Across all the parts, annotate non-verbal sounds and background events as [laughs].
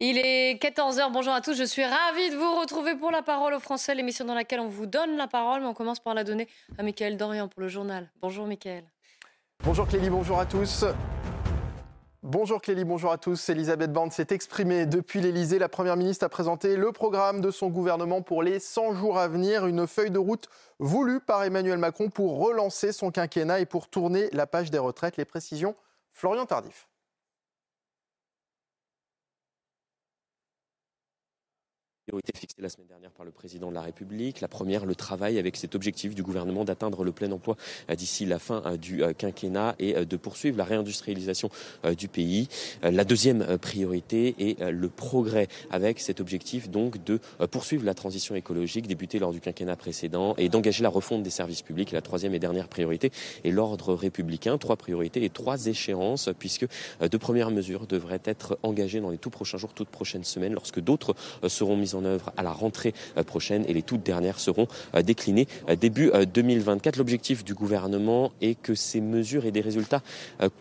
Il est 14h, bonjour à tous, je suis ravie de vous retrouver pour La Parole aux Français, l'émission dans laquelle on vous donne la parole, mais on commence par la donner à Mickaël Dorian pour le journal. Bonjour Mickaël. Bonjour Clélie, bonjour à tous. Bonjour Clélie, bonjour à tous. Elisabeth Borne s'est exprimée depuis l'Elysée. La Première ministre a présenté le programme de son gouvernement pour les 100 jours à venir, une feuille de route voulue par Emmanuel Macron pour relancer son quinquennat et pour tourner la page des retraites. Les précisions, Florian Tardif. Priorités fixées la semaine dernière par le président de la République. La première, le travail avec cet objectif du gouvernement d'atteindre le plein emploi euh, d'ici la fin euh, du euh, quinquennat et de poursuivre la réindustrialisation du pays. La deuxième priorité est le progrès avec cet objectif donc de poursuivre la transition écologique débutée lors du quinquennat précédent et d'engager la refonte des services publics. La troisième et dernière priorité est l'ordre républicain. Trois priorités et trois échéances puisque de premières mesures devraient être engagées dans les tout prochains jours, toutes prochaines semaines lorsque d'autres seront mises en œuvre à la rentrée euh, prochaine et les toutes dernières seront euh, déclinées euh, début 2024. L'objectif du gouvernement est que ces mesures aient des résultats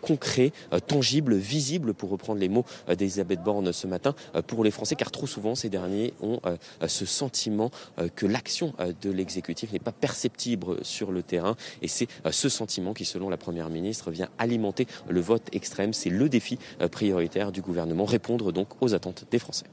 concrets, tangibles, visibles, pour reprendre les mots d'Elisabeth Borne ce matin, pour les Français, car trop souvent ces derniers ont ce sentiment que l'action de l'exécutif n'est pas perceptible sur le terrain et c'est ce sentiment qui, selon la Première ministre, vient alimenter le vote extrême. C'est le défi prioritaire du gouvernement, répondre donc aux attentes des Français.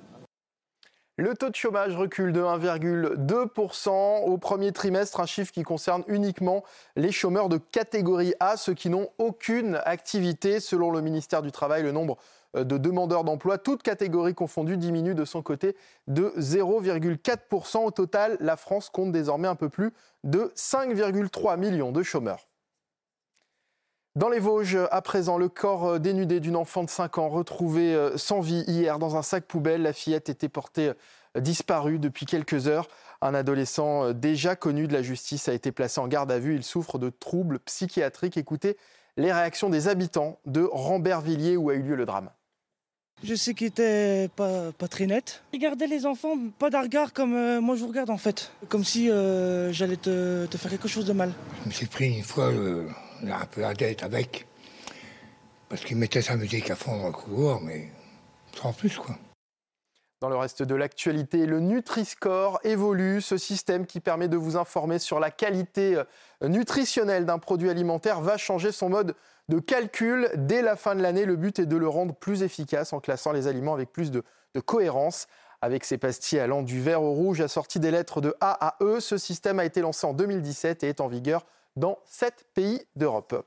Le taux de chômage recule de 1,2% au premier trimestre, un chiffre qui concerne uniquement les chômeurs de catégorie A, ceux qui n'ont aucune activité. Selon le ministère du Travail, le nombre euh, de demandeurs d'emploi, toutes catégories confondues, diminue de son côté de 0,4%. Au total, la France compte désormais un peu plus de 5,3 millions de chômeurs. Dans les Vosges, à présent, le corps euh, dénudé d'une enfant de 5 ans retrouvé euh, sans vie hier dans un sac poubelle. La fillette était portée euh, disparue depuis quelques heures. Un adolescent déjà connu de la justice a été placé en garde à vue. Il souffre de troubles psychiatriques. Écoutez les réactions des habitants de Rambervilliers où a eu lieu le drame. Je sais qu'il était pas, pas très net. Il gardait les enfants, pas d'un regard comme moi je vous regarde en fait. Comme si j'allais te, faire quelque chose de mal. Je me suis pris une fois on a un peu la tête avec. Parce qu'il mettait sa musique à fond dans le couloir, mais sans plus, quoi. Dans le reste de l'actualité, le Nutri-Score évolue, ce système qui permet de vous informer sur la qualité euh, nutritionnelle d'un produit alimentaire va changer son mode de calcul dès la fin de l'année. Le but est de le rendre plus efficace en classant les aliments avec plus de, de cohérence. Avec ses pastilles allant du vert au rouge assorties des lettres de A à E, ce système a été lancé en 2017 et est en vigueur dans sept pays d'Europe.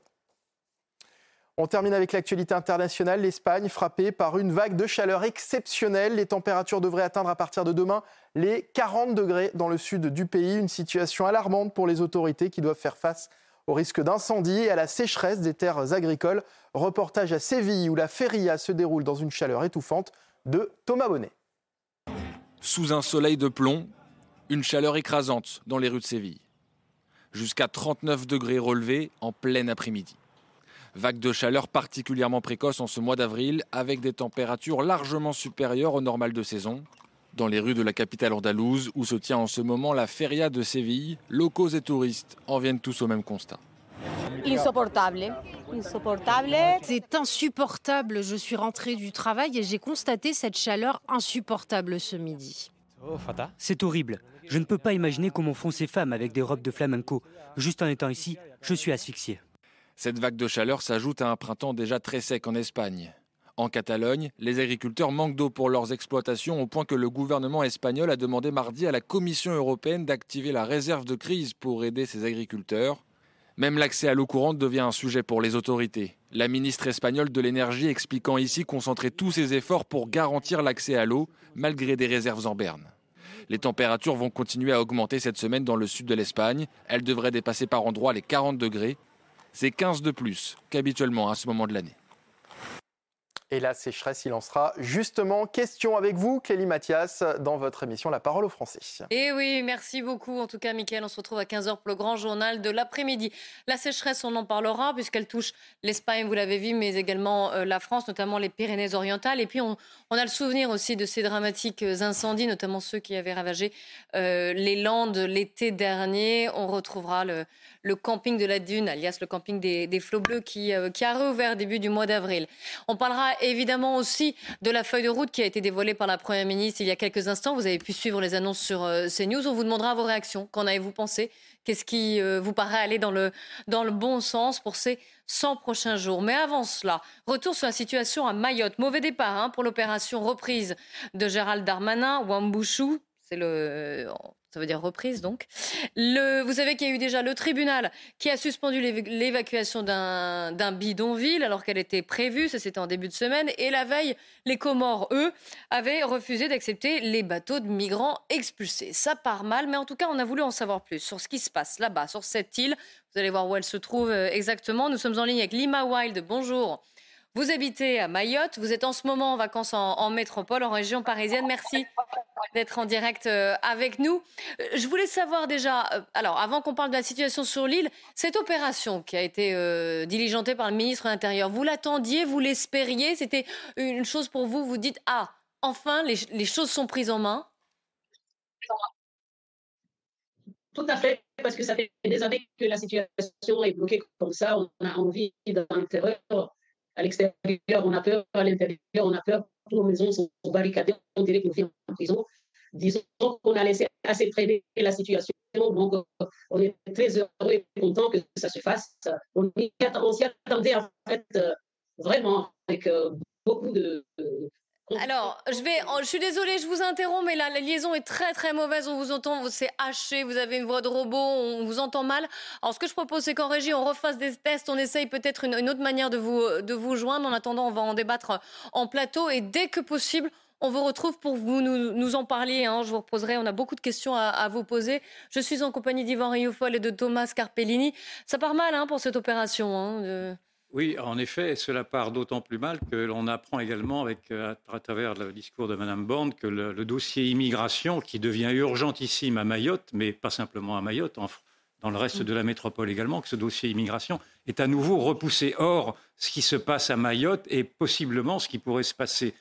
On termine avec l'actualité internationale. L'Espagne frappée par une vague de chaleur exceptionnelle. Les températures devraient atteindre à partir de demain les 40 degrés dans le sud du pays. Une situation alarmante pour les autorités qui doivent faire face au risque d'incendie et à la sécheresse des terres agricoles. Reportage à Séville où la feria se déroule dans une chaleur étouffante de Thomas Bonnet. Sous un soleil de plomb, une chaleur écrasante dans les rues de Séville jusqu'à 39 degrés relevés en plein après-midi. Vague de chaleur particulièrement précoce en ce mois d'avril, avec des températures largement supérieures au normal de saison. Dans les rues de la capitale andalouse, où se tient en ce moment la feria de Séville, locaux et touristes en viennent tous au même constat. Insupportable. Insupportable. C'est insupportable. Je suis rentrée du travail et j'ai constaté cette chaleur insupportable ce midi. C'est horrible. Je ne peux pas imaginer comment font ces femmes avec des robes de flamenco. Juste en étant ici, je suis asphyxié. Cette vague de chaleur s'ajoute à un printemps déjà très sec en Espagne. En Catalogne, les agriculteurs manquent d'eau pour leurs exploitations au point que le gouvernement espagnol a demandé mardi à la Commission européenne d'activer la réserve de crise pour aider ces agriculteurs. Même l'accès à l'eau courante devient un sujet pour les autorités. La ministre espagnole de l'énergie expliquant ici concentrer tous ses efforts pour garantir l'accès à l'eau malgré des réserves en berne. Les températures vont continuer à augmenter cette semaine dans le sud de l'Espagne. Elles devraient dépasser par endroits les 40 degrés. C'est 15 de plus qu'habituellement à ce moment de l'année. Et la sécheresse, il en sera justement question avec vous, Clélie Mathias, dans votre émission La parole aux Français. Et oui, merci beaucoup. En tout cas, Mickaël, on se retrouve à 15h pour le grand journal de l'après-midi. La sécheresse, on en parlera puisqu'elle touche l'Espagne, vous l'avez vu, mais également euh, la France, notamment les Pyrénées-Orientales. Et puis, on, a le souvenir aussi de ces dramatiques incendies, notamment ceux qui avaient ravagé euh, les Landes l'été dernier. On retrouvera le, camping de la Dune, alias le camping des, flots bleus, qui, euh, qui a réouvert début du mois d'avril. On parlera évidemment aussi de la feuille de route qui a été dévoilée par la Première ministre il y a quelques instants. Vous avez pu suivre les annonces sur euh, CNews. On vous demandera vos réactions. Qu'en avez-vous pensé? Qu'est-ce qui euh, vous paraît aller dans le, dans le bon sens pour ces 100 prochains jours? Mais avant cela, retour sur la situation à Mayotte. Mauvais départ hein, pour l'opération reprise de Gérald Darmanin, Wambouchou. C'est le, ça veut dire reprise donc. Le, vous savez qu'il y a eu déjà le tribunal qui a suspendu l'évacuation d'un bidonville alors qu'elle était prévue, ça c'était en début de semaine, et la veille, les Comores, eux, avaient refusé d'accepter les bateaux de migrants expulsés. Ça part mal, mais en tout cas, on a voulu en savoir plus sur ce qui se passe là-bas, sur cette île. Vous allez voir où elle se trouve euh, exactement. Nous sommes en ligne avec Lima Wild. Bonjour. Vous habitez à Mayotte, vous êtes en ce moment en vacances en, métropole, en région parisienne. Merci d'être en direct euh, avec nous. Euh, je voulais savoir déjà, euh, alors avant qu'on parle de la situation sur l'île, cette opération qui a été diligentée par le ministre de l'Intérieur, vous l'attendiez, vous l'espériez? C'était une chose pour vous Vous dites, ah, enfin, les, choses sont prises en main? Tout à fait, parce que ça fait des années que la situation est bloquée comme ça. On a envie d'un terreur à l'extérieur, on a peur, à l'intérieur, on a peur. Toutes nos maisons sont barricadées, on dirait qu'on vit en prison. Disons qu'on a laissé assez traîner la situation. Donc, on est très heureux et content que ça se fasse. On s'y attendait en fait euh, vraiment avec euh, beaucoup de, alors, je vais, je suis désolée, je vous interromps, mais là, la liaison est très très mauvaise. On vous entend, c'est haché, vous avez une voix de robot, on vous entend mal. Alors, ce que je propose, c'est qu'en régie, on refasse des tests, on essaye peut-être une, autre manière de vous, de vous joindre. En attendant, on va en débattre en plateau et dès que possible, on vous retrouve pour vous nous, en parler. Hein. Je vous reposerai. On a beaucoup de questions à, vous poser. Je suis en compagnie d'Yvan Rioufol et de Thomas Carpellini. Ça part mal hein, pour cette opération. Hein, oui, en effet, cela part d'autant plus mal que l'on apprend également, avec, euh, à, travers le discours de Mme Borne, que le, dossier immigration, qui devient urgentissime à Mayotte, mais pas simplement à Mayotte, dans le reste de la métropole également, que ce dossier immigration est à nouveau repoussé. Or, ce qui se passe à Mayotte est possiblement ce qui pourrait se passer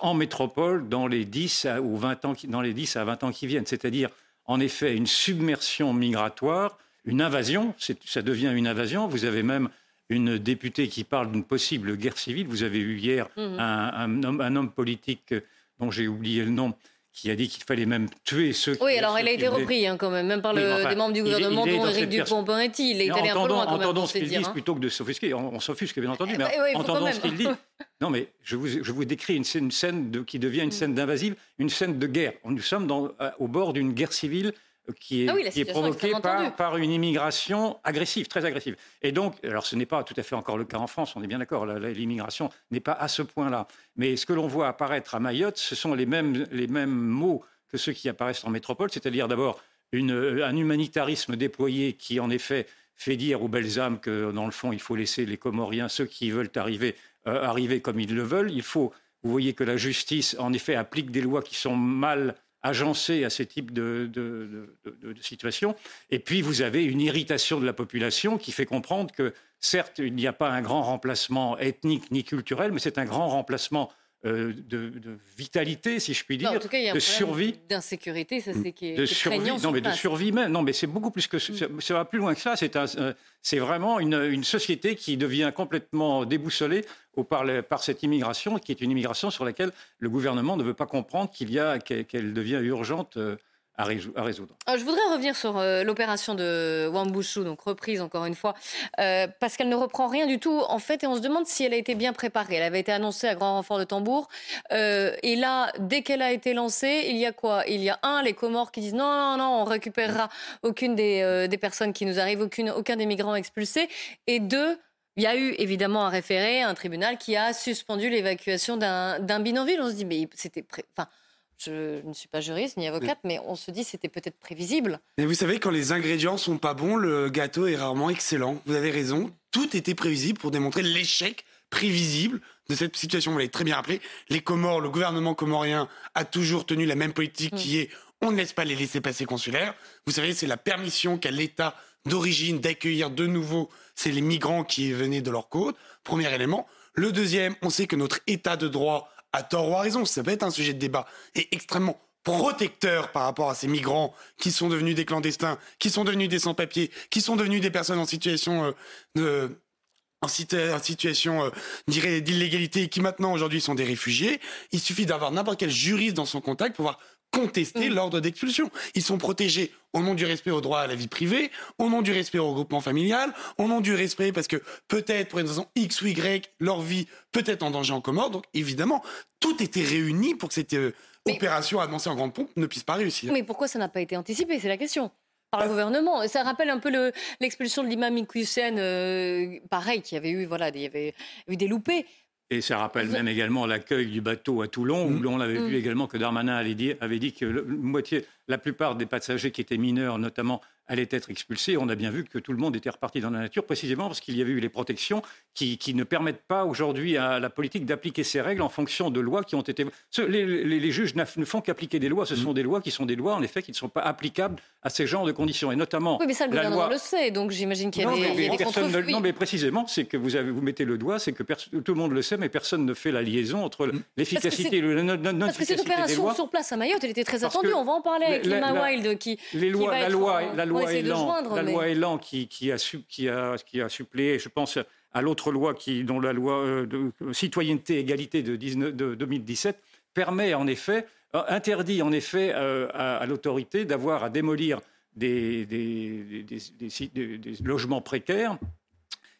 en métropole dans les 10 à, ou 20 ans, dans les 10 à 20 ans qui viennent, c'est-à-dire en effet une submersion migratoire, une invasion, ça devient une invasion. Vous avez même une députée qui parle d'une possible guerre civile. Vous avez eu hier mhm. un, homme, politique dont j'ai oublié le nom qui a dit qu'il fallait même tuer ceux qui... Oui, alors elle a été reprise hein, quand même, même par le, des membres du gouvernement, dont Éric Dupont-Moretti. Il est allé un peu loin quand même Entendons ce qu'il dit, hein. plutôt que de s'offusquer. On, s'offusque, bien entendu, mais entendons ce qu'il dit. Non, mais je vous, je vous décris une scène, une scène de, qui devient une mm. scène d'invasive, une scène de guerre. Nous sommes dans, au bord d'une guerre civile qui est, ah qui est provoquée par, par, une immigration agressive, très agressive. Et donc, alors ce n'est pas tout à fait encore le cas en France, on est bien d'accord, l'immigration n'est pas à ce point-là. Mais ce que l'on voit apparaître à Mayotte, ce sont les mêmes, les mêmes mots que ceux qui apparaissent en métropole, c'est-à-dire d'abord un humanitarisme déployé qui, en effet, fait dire aux belles âmes que, dans le fond, il faut laisser les Comoriens, ceux qui veulent arriver, euh, arriver comme ils le veulent. Il faut, vous voyez que la justice, en effet, applique des lois qui sont mal agencé à ce type de, de, situation. Et puis, vous avez une irritation de la population qui fait comprendre que, certes, il n'y a pas un grand remplacement ethnique ni culturel, mais c'est un grand remplacement euh, de, vitalité, si je puis dire, de survie, d'insécurité, ça c'est qui est, de survie, non mais de survie même, non mais c'est beaucoup plus que mm. ça va plus loin que ça. C'est euh, c'est vraiment une, société qui devient complètement déboussolée au, par, par, cette immigration, qui est une immigration sur laquelle le gouvernement ne veut pas comprendre qu'il y a qu'elle devient urgente. Euh, à, résoudre. Euh, je voudrais revenir sur euh, l'opération de Wambushu, donc reprise encore une fois, euh, parce qu'elle ne reprend rien du tout en fait, et on se demande si elle a été bien préparée. Elle avait été annoncée à grand renfort de tambour, et là, dès qu'elle a été lancée, il y a quoi? Il y a un, les Comores qui disent non, non, non, on récupérera aucune des, personnes qui nous arrivent, aucun des migrants expulsés, et deux, il y a eu évidemment un référé, un tribunal qui a suspendu l'évacuation d'un bidonville. On se dit, mais c'était. Enfin, je ne suis pas juriste ni avocate, mais on se dit c'était peut-être prévisible. Mais vous savez, quand les ingrédients sont pas bons, le gâteau est rarement excellent. Vous avez raison, tout était prévisible pour démontrer l'échec prévisible de cette situation. Vous l'avez très bien rappelé. Les Comores, le gouvernement comorien a toujours tenu la même politique qui est on ne laisse pas les laisser passer consulaires. Vous savez, c'est la permission qu'a l'État d'origine d'accueillir de nouveau c'est les migrants qui venaient de leur côte. Premier élément. Le deuxième, on sait que notre État de droit, a tort ou a raison, ça peut être un sujet de débat, est extrêmement protecteur par rapport à ces migrants qui sont devenus des clandestins, qui sont devenus des sans-papiers, qui sont devenus des personnes en situation euh, de en, situation euh, d'illégalité qui maintenant aujourd'hui sont des réfugiés. Il suffit d'avoir n'importe quel juriste dans son contact pour pouvoir contester mm. l'ordre d'expulsion. Ils sont protégés au nom du respect au droit à la vie privée, au nom du respect au regroupement familial, au nom du respect parce que peut-être pour une raison X ou Y, leur vie peut être en danger en Comore. Donc évidemment, tout était réuni pour que cette euh, opération annoncée en grande pompe ne puisse pas réussir. Mais pourquoi ça n'a pas été anticipé? C'est la question par le gouvernement. Ça rappelle un peu l'expulsion de l'imam Hussein, euh, pareil, qui avait eu, voilà, il y avait eu des loupés. Et ça rappelle même également l'accueil du bateau à Toulon, où mm. on avait vu mm. également que Darmanin avait dit, avait dit que moitié, la plupart des passagers qui étaient mineurs, notamment allait être expulsée. On a bien vu que tout le monde était reparti dans la nature, précisément parce qu'il y avait eu les protections qui, ne permettent pas aujourd'hui à la politique d'appliquer ses règles en fonction de lois qui ont été... Les, juges ne font qu'appliquer des lois. Ce sont mm. des lois qui sont des lois, en effet, qui ne sont pas applicables à ces genres de conditions. Et notamment... Oui, mais ça, le gouvernement le sait, donc j'imagine qu'il y a des, Non, mais précisément, c'est que vous, avez, vous mettez le doigt, c'est que tout le monde le sait, mais personne ne fait la liaison entre mm. l'efficacité et le non-efficacité Parce que cette opération sur place à Mayotte, elle était très attendue. On va en parler avec Lima Wild qui... Les lois, la, loi, la loi la loi Elan qui, a qui, a, qui a suppléé, je pense, à l'autre loi qui, dont la loi euh, de citoyenneté et égalité de, 2017 permet en effet, euh, interdit en effet euh, à, l'autorité d'avoir à démolir des, des, logements précaires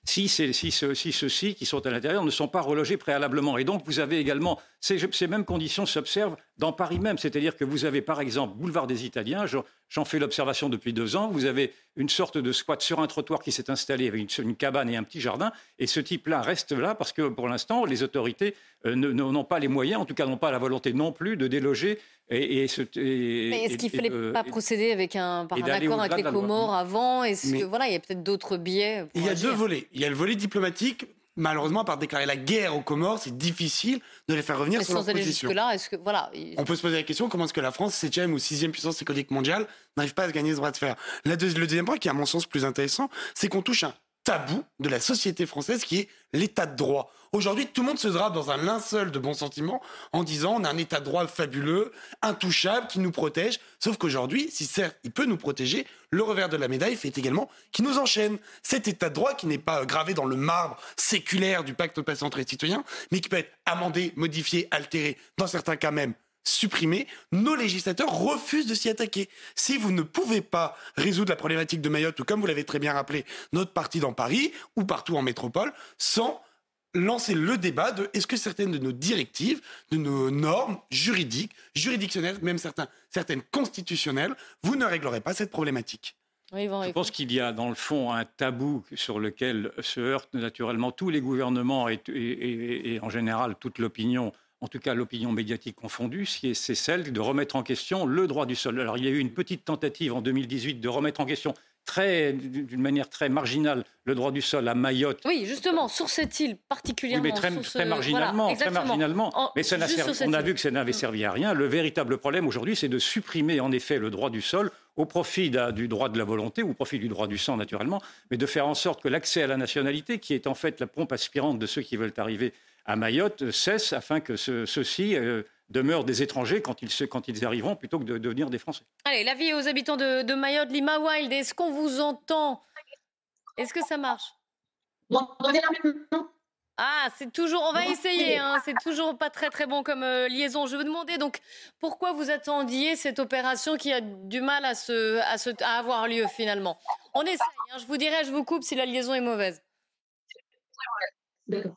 si, si, si ceux-ci qui sont à l'intérieur ne sont pas relogés préalablement. Et donc, vous avez également, ces, ces mêmes conditions s'observent dans Paris même. C'est-à-dire que vous avez, par exemple, boulevard des Italiens, j'en fais l'observation depuis deux ans, vous avez une sorte de squat sur un trottoir qui s'est installé avec une, cabane et un petit jardin, et ce type-là reste là parce que, pour l'instant, les autorités euh, n'ont pas les moyens, en tout cas n'ont pas la volonté non plus de déloger et, Mais est-ce qu'il ne fallait pas procéder avec un, par un accord avec les Comores avant? Est-ce voilà, il y a peut-être d'autres biais Il y a deux volets. Il y a le volet diplomatique. Malheureusement, par déclarer la guerre aux Comores, c'est difficile de les faire revenir sur leur position. Là, est-ce que voilà On peut se poser la question comment est-ce que la France, 7e ou 6e puissance économique mondiale, n'arrive pas à gagner ce bras de fer? Le deuxième point, qui est à mon sens plus intéressant, c'est qu'on touche un tabou de la société française qui est l'état de droit. Aujourd'hui, tout le monde se drape dans un linceul de bons sentiments en disant on a un état de droit fabuleux, intouchable, qui nous protège. Sauf qu'aujourd'hui, si certes il peut nous protéger, le revers de la médaille fait également qu'il nous enchaîne. Cet état de droit qui n'est pas gravé dans le marbre séculaire du pacte patient et citoyen, mais qui peut être amendé, modifié, altéré, dans certains cas même supprimé, nos législateurs refusent de s'y attaquer. Si vous ne pouvez pas résoudre la problématique de Mayotte, ou comme vous l'avez très bien rappelé, notre partie dans Paris, ou partout en métropole, sans lancer le débat de est-ce que certaines de nos directives, de nos normes juridiques, juridictionnelles, même certains, certaines constitutionnelles, vous ne réglerez pas cette problématique? Je pense qu'il y a dans le fond un tabou sur lequel se heurtent naturellement tous les gouvernements et en général toute l'opinion en tout cas l'opinion médiatique confondue, c'est celle de remettre en question le droit du sol. Alors il y a eu une petite tentative en 2018 de remettre en question d'une manière très marginale le droit du sol à Mayotte. Oui, justement, sur cette île particulièrement. Oui, mais très, marginalement, très marginalement. mais ça on a vu que ça n'avait servi à rien. Le véritable problème aujourd'hui, c'est de supprimer en effet le droit du sol au profit du droit de la volonté ou au profit du droit du sang naturellement, mais de faire en sorte que l'accès à la nationalité, qui est en fait la pompe aspirante de ceux qui veulent arriver à Mayotte cesse afin que ceux-ci euh, demeurent des étrangers quand ils, quand ils arriveront plutôt que de, devenir des Français. Allez, la vie aux habitants de, Mayotte, Lima Wild, est-ce qu'on vous entend? Est-ce que ça marche? Ah, c'est toujours. On va essayer. Hein, c'est toujours pas très très bon comme euh, liaison. Je veux demander donc pourquoi vous attendiez cette opération qui a du mal à se, à, se, à avoir lieu finalement? On essaye. Hein, je vous dirai, je vous coupe si la liaison est mauvaise. D'accord.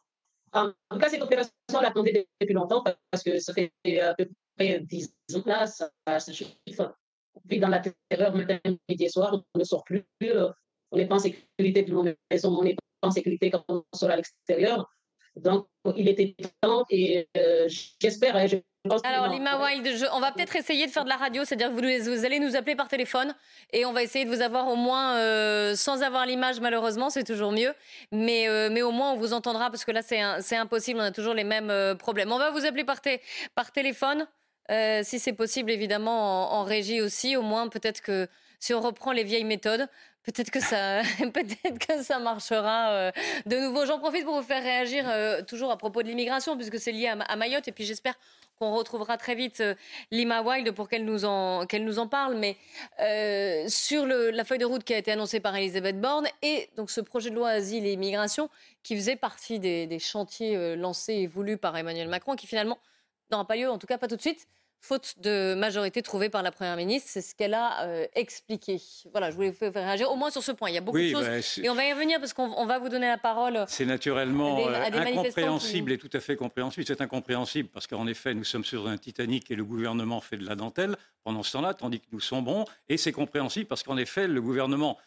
En tout cas, cette opération, on l'attendait depuis longtemps parce que ça fait à peu près 10 ans là, ça, ça chiffre. Vit dans la terreur matin, midi et soir, on ne sort plus, on n'est pas en sécurité maison, on n'est pas en sécurité quand on sort à l'extérieur. Donc, il était temps et euh, j'espère, hein, Alors, Lima Wild, on va peut-être essayer de faire de la radio, c'est-à-dire que vous, allez nous appeler par téléphone et on va essayer de vous avoir au moins, euh, sans avoir l'image malheureusement, c'est toujours mieux, mais, euh, mais au moins on vous entendra parce que là c'est impossible, on a toujours les mêmes euh, problèmes. On va vous appeler par, par téléphone, si c'est possible évidemment en, régie aussi, au moins peut-être que si on reprend les vieilles méthodes, Peut-être que ça, [laughs] peut-être que ça marchera de nouveau. J'en profite pour vous faire réagir toujours à propos de l'immigration, puisque c'est lié à, Mayotte. Et puis j'espère on retrouvera très vite euh, Lima Wild pour qu'elle nous en, qu'elle nous en parle. Mais euh, sur la feuille de route qui a été annoncée par Elisabeth Borne et donc ce projet de loi Asile et Immigration qui faisait partie des, chantiers euh, lancés et voulus par Emmanuel Macron, qui finalement n'aura pas lieu, en tout cas pas tout de suite faute de majorité trouvée par la Première ministre. C'est ce qu'elle a euh, expliqué. Voilà, je voulais vous faire réagir au moins sur ce point. Il y a beaucoup de choses. Bah, et on va y revenir parce qu'on va vous donner la parole. C'est naturellement euh, incompréhensible et tout à fait compréhensible. C'est incompréhensible parce qu'en effet, nous sommes sur un Titanic et le gouvernement fait de la dentelle pendant ce temps-là, tandis que nous sombrons. Et c'est compréhensible parce qu'en effet, le gouvernement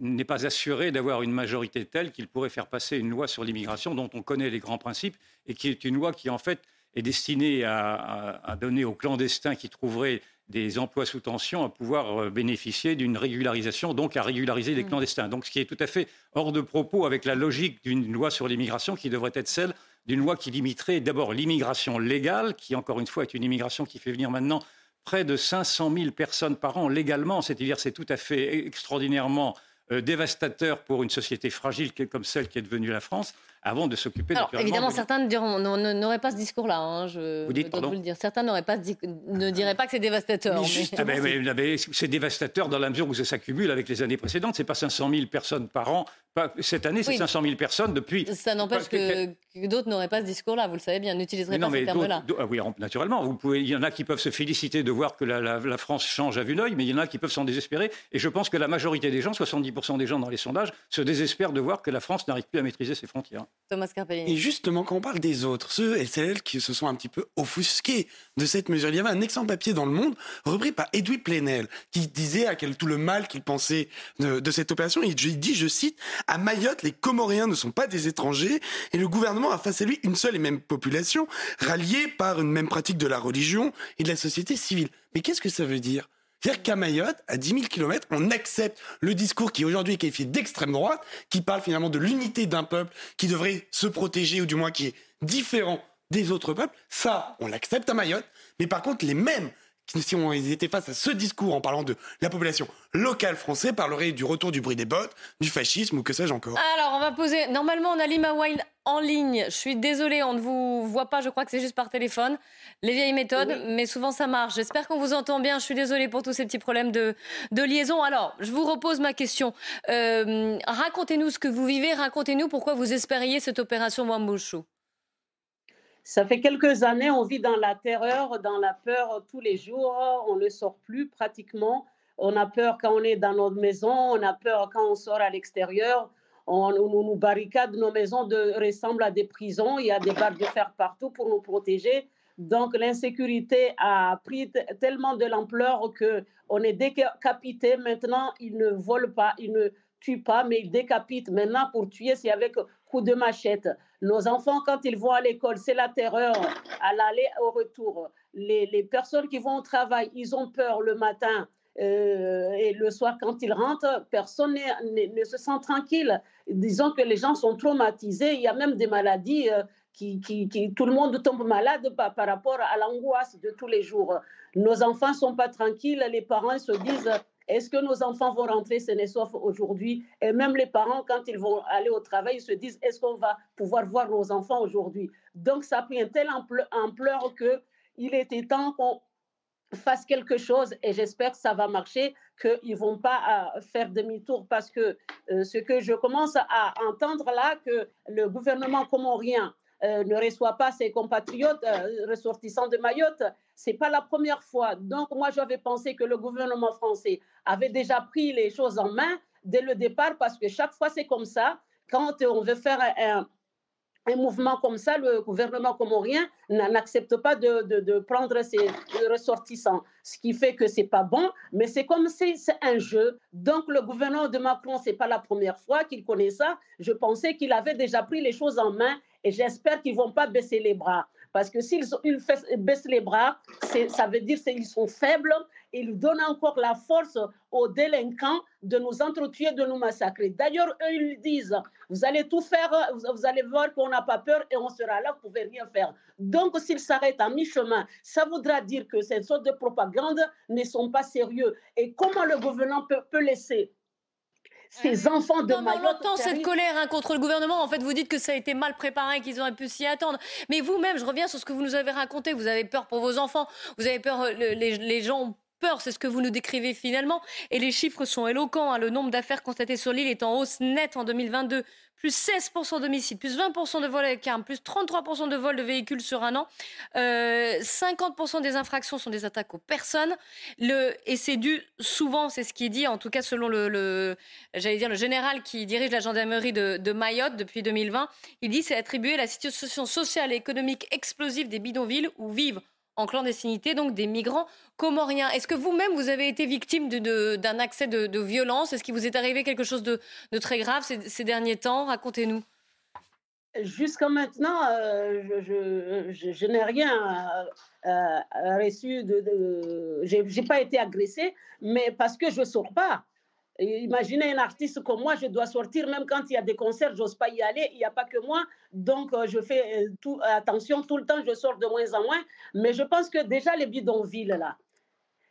n'est pas assuré d'avoir une majorité telle qu'il pourrait faire passer une loi sur l'immigration dont on connaît les grands principes et qui est une loi qui, en fait, est destiné à, donner aux clandestins qui trouveraient des emplois sous tension à pouvoir euh, bénéficier d'une régularisation, donc à régulariser les mmh. clandestins. Donc ce qui est tout à fait hors de propos avec la logique d'une loi sur l'immigration qui devrait être celle d'une loi qui limiterait d'abord l'immigration légale, qui encore une fois est une immigration qui fait venir maintenant près de 500 000 personnes par an légalement. C'est-à-dire c'est tout à fait extraordinairement euh, dévastateur pour une société fragile comme celle qui est devenue la France avant de s'occuper Alors, évidemment, certains n'auraient pas ce discours-là. Hein, je vous dites, vous le dire. Certains pas, ne diraient pas que c'est dévastateur. Mais ah, c'est dévastateur dans la mesure où ça s'accumule avec les années précédentes. C'est pas 500 000 personnes par an. Pas, cette année, c'est 500 000 personnes depuis. Ça n'empêche que, d'autres n'auraient pas ce discours-là. Vous le savez bien, n'utiliseraient pas ce terme-là. Ah oui, naturellement. Vous pouvez, il y en a qui peuvent se féliciter de voir que la, la France change à vue d'œil, mais il y en a qui peuvent s'en désespérer. Et je pense que la majorité des gens, 70% des gens dans les sondages, se désespèrent de voir que la France n'arrive plus à maîtriser ses frontières. Thomas. Et justement, quand on parle des autres, ceux et celles qui se sont un petit peu offusqués de cette mesure, il y avait un excellent papier dans Le Monde, repris par Edoui Plenel, qui disait à quel tout le mal qu'il pensait de, cette opération. Il dit, je cite, à Mayotte, les Comoriens ne sont pas des étrangers et le gouvernement a face à lui une seule et même population, ralliée par une même pratique de la religion et de la société civile. Mais qu'est-ce que ça veut dire? C'est-à-dire qu'à Mayotte, à 10 000 km, on accepte le discours qui aujourd'hui est qualifié d'extrême droite, qui parle finalement de l'unité d'un peuple qui devrait se protéger, ou du moins qui est différent des autres peuples. Ça, on l'accepte à Mayotte. Mais par contre, les mêmes si on était face à ce discours en parlant de la population locale française, parlerait du retour du bruit des bottes, du fascisme ou que sais-je encore. Alors, on va poser. Normalement, on a Lima en ligne. Je suis désolée, on ne vous voit pas. Je crois que c'est juste par téléphone. Les vieilles méthodes, mais souvent ça marche. J'espère qu'on vous entend bien. Je suis désolée pour tous ces petits problèmes de, de liaison. Alors, je vous repose ma question. Euh, racontez-nous ce que vous vivez. Racontez-nous pourquoi vous espériez cette opération Wambushu. Ça fait quelques années, on vit dans la terreur, dans la peur tous les jours. On ne sort plus pratiquement. On a peur quand on est dans notre maison, on a peur quand on sort à l'extérieur. On, nous barricade, nos maisons ressemblent à des prisons. Il y a des barres de fer partout pour nous protéger. Donc l'insécurité a pris tellement de l'ampleur que on est décapité. Maintenant, ils ne volent pas, ils ne tuent pas, mais ils décapitent. Maintenant, pour tuer, c'est avec coup de machette. Nos enfants, quand ils vont à l'école, c'est la terreur à l'aller, au retour. Les, les, personnes qui vont au travail, ils ont peur le matin. Euh, et le soir, quand ils rentrent, personne ne se sent tranquille. Disons que les gens sont traumatisés. Il y a même des maladies euh, qui, tout le monde tombe malade par, rapport à l'angoisse de tous les jours. Nos enfants sont pas tranquilles. Les parents se disent est-ce que nos enfants vont rentrer sains et aujourd'hui? Et même les parents, quand ils vont aller au travail, ils se disent est-ce qu'on va pouvoir voir nos enfants aujourd'hui? Donc ça a pris une telle ampleur qu'il était temps qu'on fasse quelque chose et j'espère que ça va marcher, qu'ils ne vont pas euh, faire demi-tour parce que euh, ce que je commence à entendre là, que le gouvernement comorien euh, ne reçoit pas ses compatriotes ressortissants de Mayotte, c'est pas la première fois. Donc, moi, j'avais pensé que le gouvernement français avait déjà pris les choses en main dès le départ, parce que chaque fois, c'est comme ça. Quand on veut faire un, un mouvement comme ça, le gouvernement comorien n'accepte pas de, prendre ses ressortissants, ce qui fait que c'est pas bon, mais c'est comme si c'est un jeu. Donc le gouvernement de Macron, c'est pas la première fois qu'il connaît ça. Je pensais qu'il avait déjà pris les choses en main Et j'espère qu'ils vont pas baisser les bras. Parce que s'ils baissent les bras, ça veut dire qu'ils sont faibles ils donnent encore la force aux délinquants de nous entretuer, de nous massacrer. D'ailleurs, eux, ils disent, vous allez tout faire, vous allez voir qu'on n'a pas peur et on sera là, vous ne pouvez rien faire. Donc, s'ils s'arrêtent à mi-chemin, ça voudra dire que ces sortes de propagande ne sont pas sérieux. Et comment le gouvernement peut laisser ces enfants de Mayotte. On entend cette colère hein, contre le gouvernement. En fait, vous dites que ça a été mal préparé, qu'ils auraient pu s'y attendre. Mais vous-même, je reviens sur ce que vous nous avez raconté. Vous avez peur pour vos enfants. Vous avez peur, euh, les, les gens peur, c'est ce que vous nous décrivez finalement. Et les chiffres sont éloquents. Hein. Le nombre d'affaires constatées sur l'île est en hausse nette en 2022. Plus 16% d'homicides, plus 20% de vols avec armes, plus 33% de vols de véhicules sur un an. 50% euh, des infractions sont des attaques aux personnes. Et c'est dû souvent, c'est ce qui est dit, en tout cas selon le, général qui dirige la gendarmerie de, de Mayotte depuis 2020, il dit c'est attribué à la situation sociale et économique explosive des bidonvilles où vivent en clandestinité, donc des migrants comoriens. Est-ce que vous-même, vous avez été victime d'un accès de, violence? Est-ce qu'il vous est arrivé quelque chose de, très grave ces, derniers temps? Racontez-nous. Jusqu'à maintenant, euh, je, n'ai rien euh, euh, reçu de. je n'ai pas été agressée, mais parce que je ne sors pas. Imaginez un artiste comme moi, je dois sortir même quand il y a des concerts, j'ose pas y aller. Il n'y a pas que moi, donc euh, je fais euh, attention tout le temps. Je sors de moins en moins, mais je pense que déjà les bidonvilles là,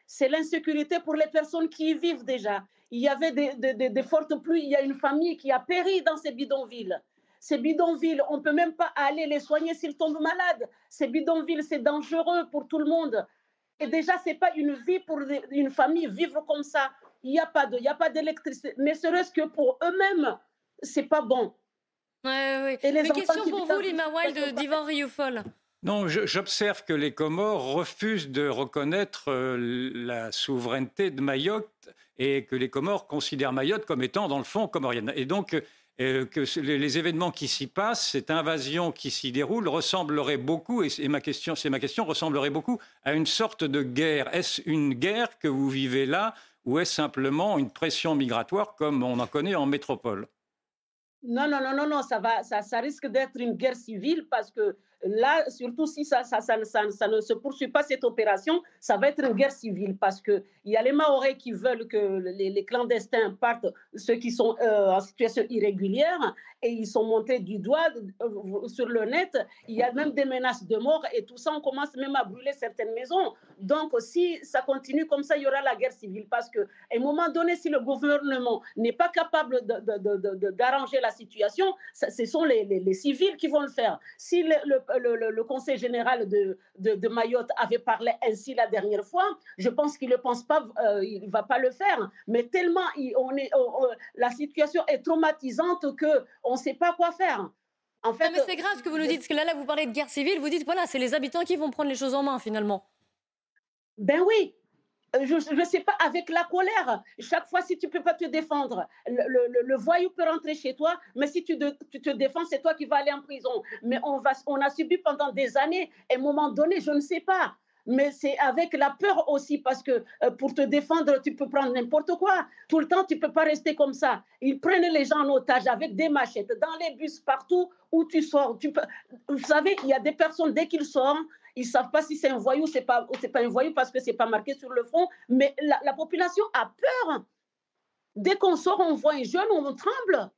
c'est l'insécurité pour les personnes qui y vivent déjà. Il y avait des, fortes pluies, il y a une famille qui a péri dans ces bidonvilles. Ces bidonvilles, on ne peut même pas aller les soigner s'ils tombent malades. Ces bidonvilles, c'est dangereux pour tout le monde. Et déjà, ce n'est pas une vie pour une famille vivre comme ça il n'y a pas de, il a pas d'électricité. Mais serait-ce que pour eux-mêmes, c'est pas bon. Ouais, Et les Mais question pour vous, Lima Wild, d'Ivan Rioufol. Non, j'observe que les Comores refusent de reconnaître euh, la souveraineté de Mayotte et que les Comores considèrent Mayotte comme étant, dans le fond, comorienne. Et donc, euh, que les, événements qui s'y passent, cette invasion qui s'y déroule, ressemblerait beaucoup, et, ma question, c'est ma question, ressemblerait beaucoup à une sorte de guerre. Est-ce une guerre que vous vivez là ou est-ce simplement une pression migratoire comme on en connaît en métropole? Non, non, non, non, non, ça, risque d'être une guerre civile parce que là, surtout si ça, ne se poursuit pas cette opération, ça va être une guerre civile parce qu'il y a les Maoris qui veulent que les, clandestins partent, ceux qui sont euh, en situation irrégulière, et ils sont montés du doigt euh, sur le net. Il y a même des menaces de mort et tout ça, on commence même à brûler certaines maisons. Donc, si ça continue comme ça, il y aura la guerre civile parce qu'à un moment donné, si le gouvernement n'est pas capable d'arranger la situation, ce sont les, civils qui vont le faire. Si le, Conseil général de, de, Mayotte avait parlé ainsi la dernière fois, je pense qu'il ne pense pas, euh, il va pas le faire. Mais tellement on est, la situation est traumatisante que on ne sait pas quoi faire. En fait, mais c'est grave ce que vous nous dites, parce que là, là, vous parlez de guerre civile, vous dites, voilà, c'est les habitants qui vont prendre les choses en main, finalement. Ben oui, euh, je ne sais pas, avec la colère, chaque fois, si tu ne peux pas te défendre, le, voyou peut rentrer chez toi, mais si tu, te défends, c'est toi qui vas aller en prison. Mais on, va, on a subi pendant des années, à un moment donné, je ne sais pas. Mais c'est avec la peur aussi, parce que euh, pour te défendre, tu peux prendre n'importe quoi. Tout le temps, tu ne peux pas rester comme ça. Ils prennent les gens en otage avec des machettes, dans les bus, partout où tu sors. Vous savez, il y a des personnes, dès qu'ils sortent, ils ne savent pas si c'est un voyou, ce n'est pas, pas un voyou parce que ce n'est pas marqué sur le front, mais la, population a peur. Dès qu'on sort, on voit un jeune, on tremble.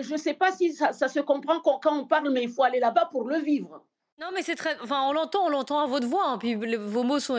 Je ne sais pas si ça, se comprend quand, on parle, mais il faut aller là-bas pour le vivre. Non, mais c'est très. Enfin, on l'entend, on l'entend à votre voix. Hein, puis vos mots sont,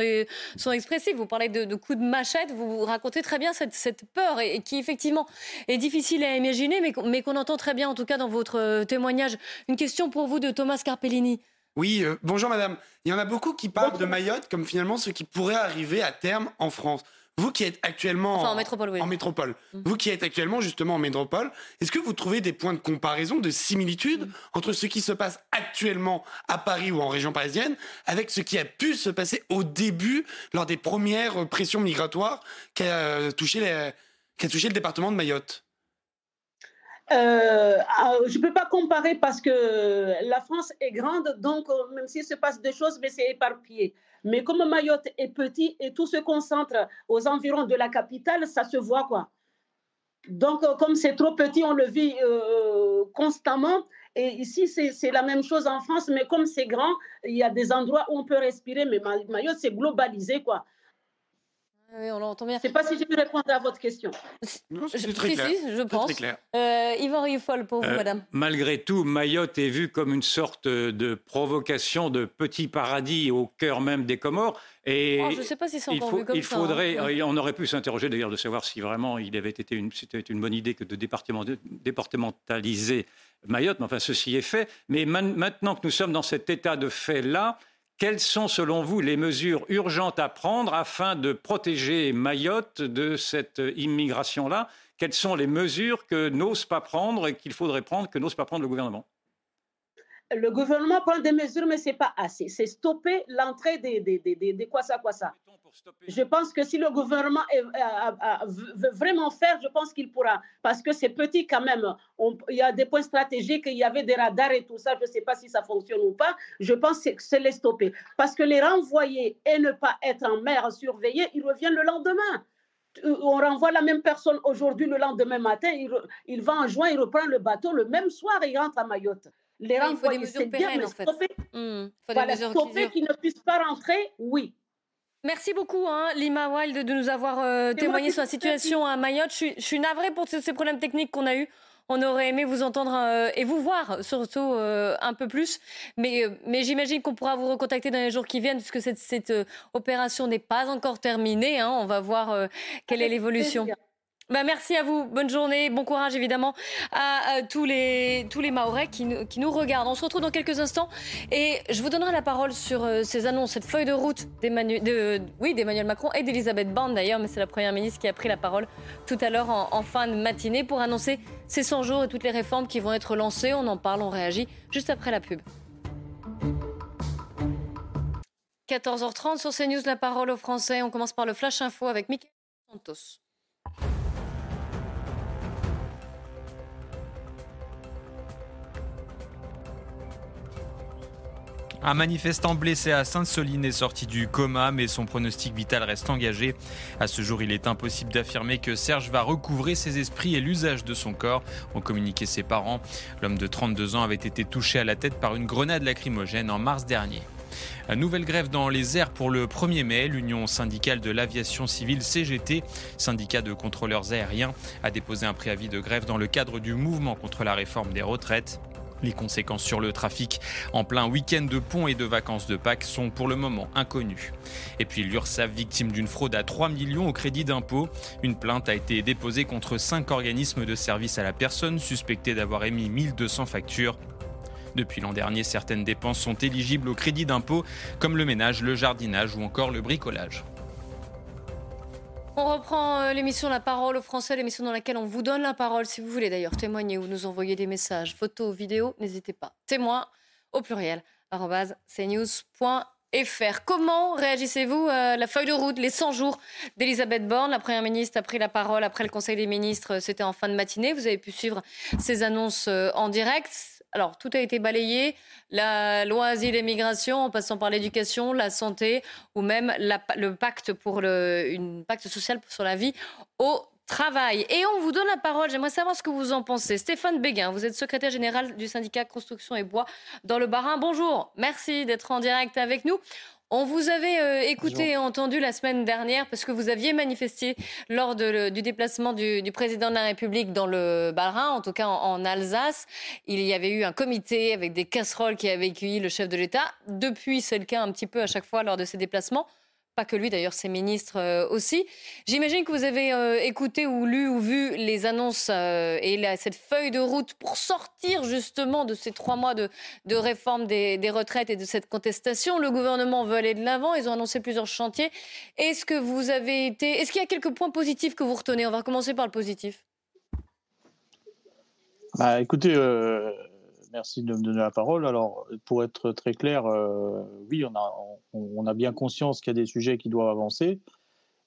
sont expressifs. Vous parlez de, coups de machette. Vous racontez très bien cette, cette peur et, qui, effectivement, est difficile à imaginer, mais, mais qu'on entend très bien, en tout cas, dans votre euh, témoignage. Une question pour vous de Thomas Carpellini. Oui, euh, bonjour madame. Il y en a beaucoup qui parlent de Mayotte comme finalement ce qui pourrait arriver à terme en France. Vous qui êtes actuellement en métropole, oui. en métropole. Mm. vous qui êtes actuellement justement en métropole, est-ce que vous trouvez des points de comparaison, de similitude mm. entre ce qui se passe actuellement à Paris ou en région parisienne avec ce qui a pu se passer au début lors des premières pressions migratoires qui a touché, qui a touché le département de Mayotte? Euh, ah, je ne peux pas comparer parce que la France est grande, donc euh, même s'il se passe des choses, mais c'est éparpillé. Mais comme Mayotte est petit et tout se concentre aux environs de la capitale, ça se voit quoi. Donc, euh, comme c'est trop petit, on le vit constamment Et ici, c'est la même chose en France, mais comme c'est grand, il y a des endroits où on peut respirer, mais Mayotte, c'est globalisé, quoi. Oui, on l'entend bien. Je ne sais pas si j'ai pu répondre à votre question. C'est très, clair. je pense. Très clair. Euh, Yvan pour vous, euh, madame. Malgré tout, Mayotte est vue comme une sorte de provocation de petit paradis au cœur même des Comores. Et oh, je ne sais pas si c'est encore vu comme il faudrait, ça. Hein. On aurait pu s'interroger d'ailleurs de savoir si vraiment il avait été une, c'était une bonne idée que de départementaliser Mayotte. Mais enfin, ceci est fait. Mais maintenant que nous sommes dans cet état de fait-là, quelles sont, selon vous, les mesures urgentes à prendre afin de protéger Mayotte de cette immigration-là? Quelles sont les mesures que n'ose pas prendre et qu'il faudrait prendre, que n'ose pas prendre le gouvernement? Le gouvernement prend des mesures, mais ce n'est pas assez. C'est stopper l'entrée des, quoi ça, quoi ça. Je pense que si le gouvernement veut vraiment faire, je pense qu'il pourra. Parce que c'est petit quand même. il y a des points stratégiques, il y avait des radars et tout ça. Je ne sais pas si ça fonctionne ou pas. Je pense que c'est les stopper. Parce que les renvoyer et ne pas être en mer surveillés, ils reviennent le lendemain on renvoie la même personne aujourd'hui, le lendemain matin, il, il, va en juin, il reprend le bateau, le même soir, il rentre à Mayotte les il faut des mesures pérennes, en fait. Stopper, mmh. faut voilà, des stopper qu'ils ne puissent pas rentrer, oui. Merci beaucoup, hein, Lima Wild, de nous avoir euh, témoigné sur la situation à Mayotte. Je suis, je suis navrée pour ces, ces problèmes techniques qu'on a eus. On aurait aimé vous entendre euh, et vous voir surtout euh, un peu plus. Mais, mais j'imagine qu'on pourra vous recontacter dans les jours qui viennent puisque cette, cette opération n'est pas encore terminée. Hein. On va voir quelle est l'évolution. Bah, merci à vous. Bonne journée. Bon courage, évidemment, à, tous les, tous qui, nous regardent. On se retrouve dans quelques instants et je vous donnerai la parole sur euh, ces annonces, cette feuille de route d'Emmanuel, de, oui, d'Emmanuel Macron et d'Elisabeth Borne d'ailleurs, mais c'est la première ministre qui a pris la parole tout à l'heure en, fin de matinée pour annoncer ces 100 jours et toutes les réformes qui vont être lancées. On en parle, on réagit juste après la pub. 14h30 sur CNews, la parole aux Français. On commence par le Flash Info avec Michael Santos. Un manifestant blessé à Sainte-Soline est sorti du coma, mais son pronostic vital reste engagé. À ce jour, il est impossible d'affirmer que Serge va recouvrer ses esprits et l'usage de son corps, ont communiqué ses parents. L'homme de 32 ans avait été touché à la tête par une grenade lacrymogène en mars dernier. Nouvelle grève dans les airs pour le 1er mai. L'Union syndicale de l'aviation civile CGT, syndicat de contrôleurs aériens, a déposé un préavis de grève dans le cadre du mouvement contre la réforme des retraites. Les conséquences sur le trafic en plein week-end de pont et de vacances de Pâques sont pour le moment inconnues. Et puis l'URSSAF, victime d'une fraude à 3 millions au crédit d'impôt. Une plainte a été déposée contre 5 organismes de services à la personne suspectés d'avoir émis 1200 factures. Depuis l'an dernier, certaines dépenses sont éligibles au crédit d'impôt, comme le ménage, le jardinage ou encore le bricolage. On reprend euh, l'émission La parole aux Français, l'émission dans laquelle on vous donne la parole. Si vous voulez d'ailleurs témoigner ou nous envoyer des messages, photos, vidéos, n'hésitez pas. Témoin au pluriel, cnews.fr. Comment réagissez-vous à la feuille de route, les 100 jours d'Elisabeth Borne? La Première ministre a pris la parole après le Conseil des ministres, c'était en fin de matinée. Vous avez pu suivre ces annonces euh, en direct. Alors, tout a été balayé, la loi asile et migration, en passant par l'éducation, la santé, ou même le pacte social sur la vie au travail. Et on vous donne la parole. J'aimerais savoir ce que vous en pensez. Stéphane Béguin, vous êtes secrétaire général du syndicat Construction et Bois dans le Bas-Rhin. Bonjour, merci d'être en direct avec nous. On vous avait euh, écouté et entendu la semaine dernière parce que vous aviez manifesté lors du déplacement du, président de la République dans le Bas-Rhin, en tout cas en, Alsace. Il y avait eu un comité avec des casseroles qui avait accueilli le chef de l'État. Depuis, c'est le cas un petit peu à chaque fois lors de ces déplacements pas que lui d'ailleurs, ses ministres euh, aussi. J'imagine que vous avez euh, écouté ou lu ou vu les annonces euh, et cette feuille de route pour sortir justement de ces trois mois de, réforme des, des, retraites et de cette contestation. Le gouvernement veut aller de l'avant, ils ont annoncé plusieurs chantiers. Est-ce que vous avez été... Est-ce qu'il y a quelques points positifs que vous retenez? On va commencer par le positif. Bah, écoutez, merci de me donner la parole. Alors, pour être très clair, euh, oui, on a, bien conscience qu'il y a des sujets qui doivent avancer.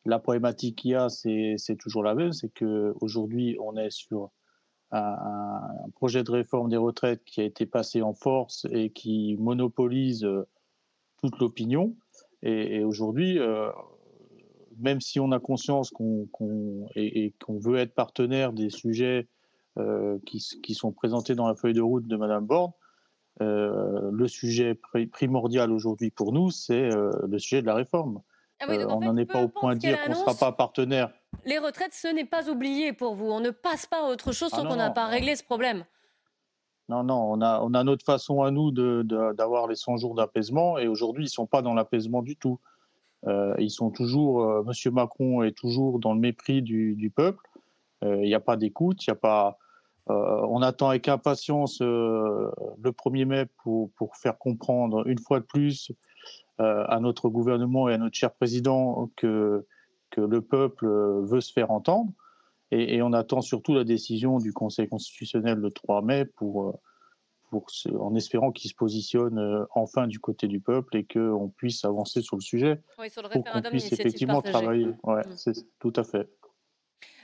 La problématique qu'il y a, c'est toujours la même, c'est qu'aujourd'hui, on est sur un, projet de réforme des retraites qui a été passé en force et qui monopolise euh, toute l'opinion. Et, aujourd'hui, euh, même si on a conscience qu'on et, qu'on veut être partenaire des sujets qui, sont présentés dans la feuille de route de Madame Borne, le sujet primordial aujourd'hui pour nous, c'est le sujet de la réforme. Ah on n'en est pas au point de dire qu'on ne sera pas partenaire. Les retraites, ce n'est pas oublié pour vous. On ne passe pas à autre chose ah sans qu'on n'a pas réglé ce problème. Non, non, on a, on a notre façon à nous d'avoir les 100 jours d'apaisement et aujourd'hui, ils ne sont pas dans l'apaisement du tout. Euh, ils sont toujours, euh, Monsieur Macron est toujours dans le mépris du, peuple. Euh, il n'y a pas d'écoute, il a pas. On attend avec impatience le 1er mai pour, pour, faire comprendre une fois de plus à notre gouvernement et à notre cher président que, que le peuple veut se faire entendre. Et, on attend surtout la décision du Conseil constitutionnel le 3 mai pour, euh, en espérant qu'il se positionne euh, enfin du côté du peuple et qu'on puisse avancer sur le sujet. Oui, sur le pour qu'on puisse effectivement travailler. Ouais, mm. c'est tout à fait.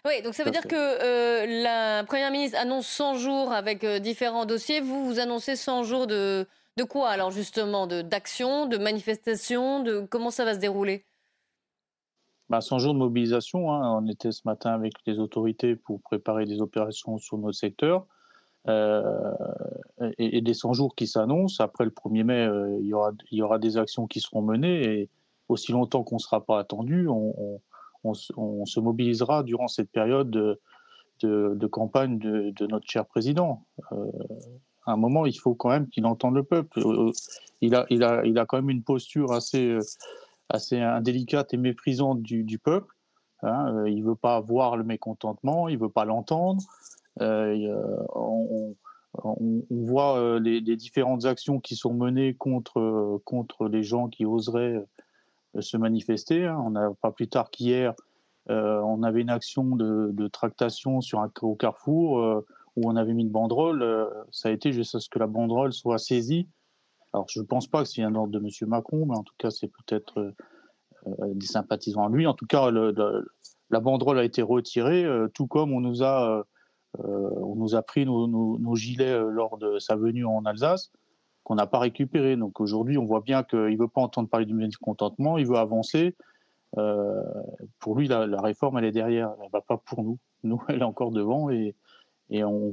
Oui, donc ça veut dire que euh, la Première ministre annonce 100 jours avec différents dossiers. Vous, vous annoncez 100 jours de, de quoi alors justement D'action, de, de manifestation de, Comment ça va se dérouler? Bah, 100 jours de mobilisation. Hein. On était ce matin avec les autorités pour préparer des opérations sur notre secteur. Euh, et, des 100 jours qui s'annoncent. Après le 1er mai, euh, il, y aura, il y aura des actions qui seront menées. Et aussi longtemps qu'on ne sera pas attendu, on, on, se mobilisera durant cette période de, de, campagne de, notre cher président. Euh, à un moment, il faut quand même qu'il entende le peuple. Euh, il a, il, a, il a quand même une posture assez assez indélicate et méprisante du, peuple. Hein, euh, il ne veut pas voir le mécontentement, il ne veut pas l'entendre. Euh, euh, on, voit les, différentes actions qui sont menées contre, contre les gens qui oseraient se manifester. Hein. On n'a pas plus tard qu'hier, on avait une action de, tractation sur un, au carrefour où on avait mis une banderole. ça a été juste à ce que la banderole soit saisie alors, je ne pense pas que c'est un ordre de M. Macron, mais en tout cas, c'est peut-être euh, euh, des sympathisants à lui. En tout cas, la banderole a été retirée, euh, tout comme on nous a, on nous a pris nos, gilets lors de sa venue en Alsace, qu'on n'a pas récupéré. Donc aujourd'hui, on voit bien qu'il ne veut pas entendre parler du mécontentement, il veut avancer. pour lui, la, réforme, elle est derrière, elle ne va pas pour nous. Nous, elle est encore devant et, on,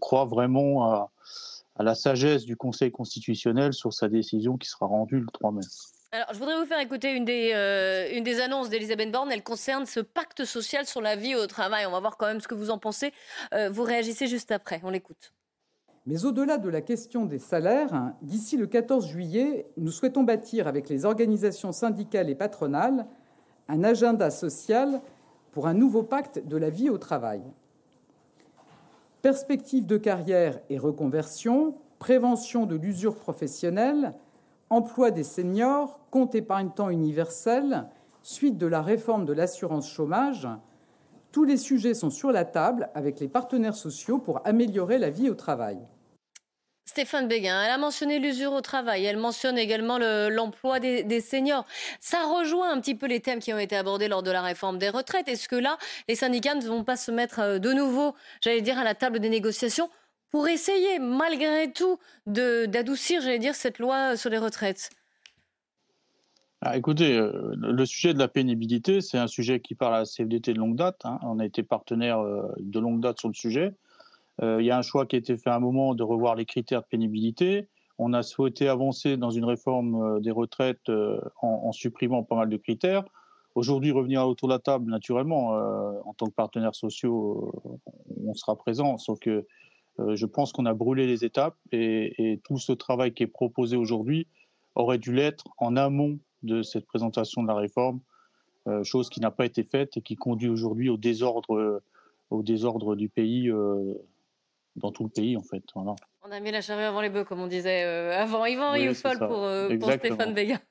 croit vraiment à la sagesse du Conseil constitutionnel sur sa décision qui sera rendue le 3 mai. Alors, je voudrais vous faire écouter une des, euh, une des annonces d'Elisabeth Borne. Elle concerne ce pacte social sur la vie au travail. On va voir quand même ce que vous en pensez. Euh, vous réagissez juste après. On l'écoute. Mais au-delà de la question des salaires, d'ici le 14 juillet, nous souhaitons bâtir avec les organisations syndicales et patronales un agenda social pour un nouveau pacte de la vie au travail. Perspectives de carrière et reconversion, prévention de l'usure professionnelle, emploi des seniors, compte épargne-temps universel, suite de la réforme de l'assurance chômage, tous les sujets sont sur la table avec les partenaires sociaux pour améliorer la vie au travail. Stéphane Béguin, elle a mentionné l'usure au travail, elle mentionne également l'emploi des, seniors. Ça rejoint un petit peu les thèmes qui ont été abordés lors de la réforme des retraites. Est-ce que là, les syndicats ne vont pas se mettre euh, de nouveau, j'allais dire, à la table des négociations pour essayer, malgré tout, d'adoucir, j'allais dire, cette loi sur les retraites? Ah, écoutez, euh, le sujet de la pénibilité, c'est un sujet qui parle à la CFDT de longue date. Hein. On a été partenaire euh, de longue date sur le sujet. Euh, il y a un choix qui a été fait à un moment de revoir les critères de pénibilité. On a souhaité avancer dans une réforme euh, des retraites euh, en, supprimant pas mal de critères. Aujourd'hui, revenir autour de la table, naturellement, en tant que partenaires sociaux, on sera présent. Sauf que je pense qu'on a brûlé les étapes et, tout ce travail qui est proposé aujourd'hui aurait dû l'être en amont de cette présentation de la réforme, chose qui n'a pas été faite et qui conduit aujourd'hui au désordre, au désordre du pays dans tout le pays, en fait. On a mis la charrue avant les bœufs, comme on disait euh, avant. Yvan oui, pour, euh, pour, Stéphane Béguin. [laughs]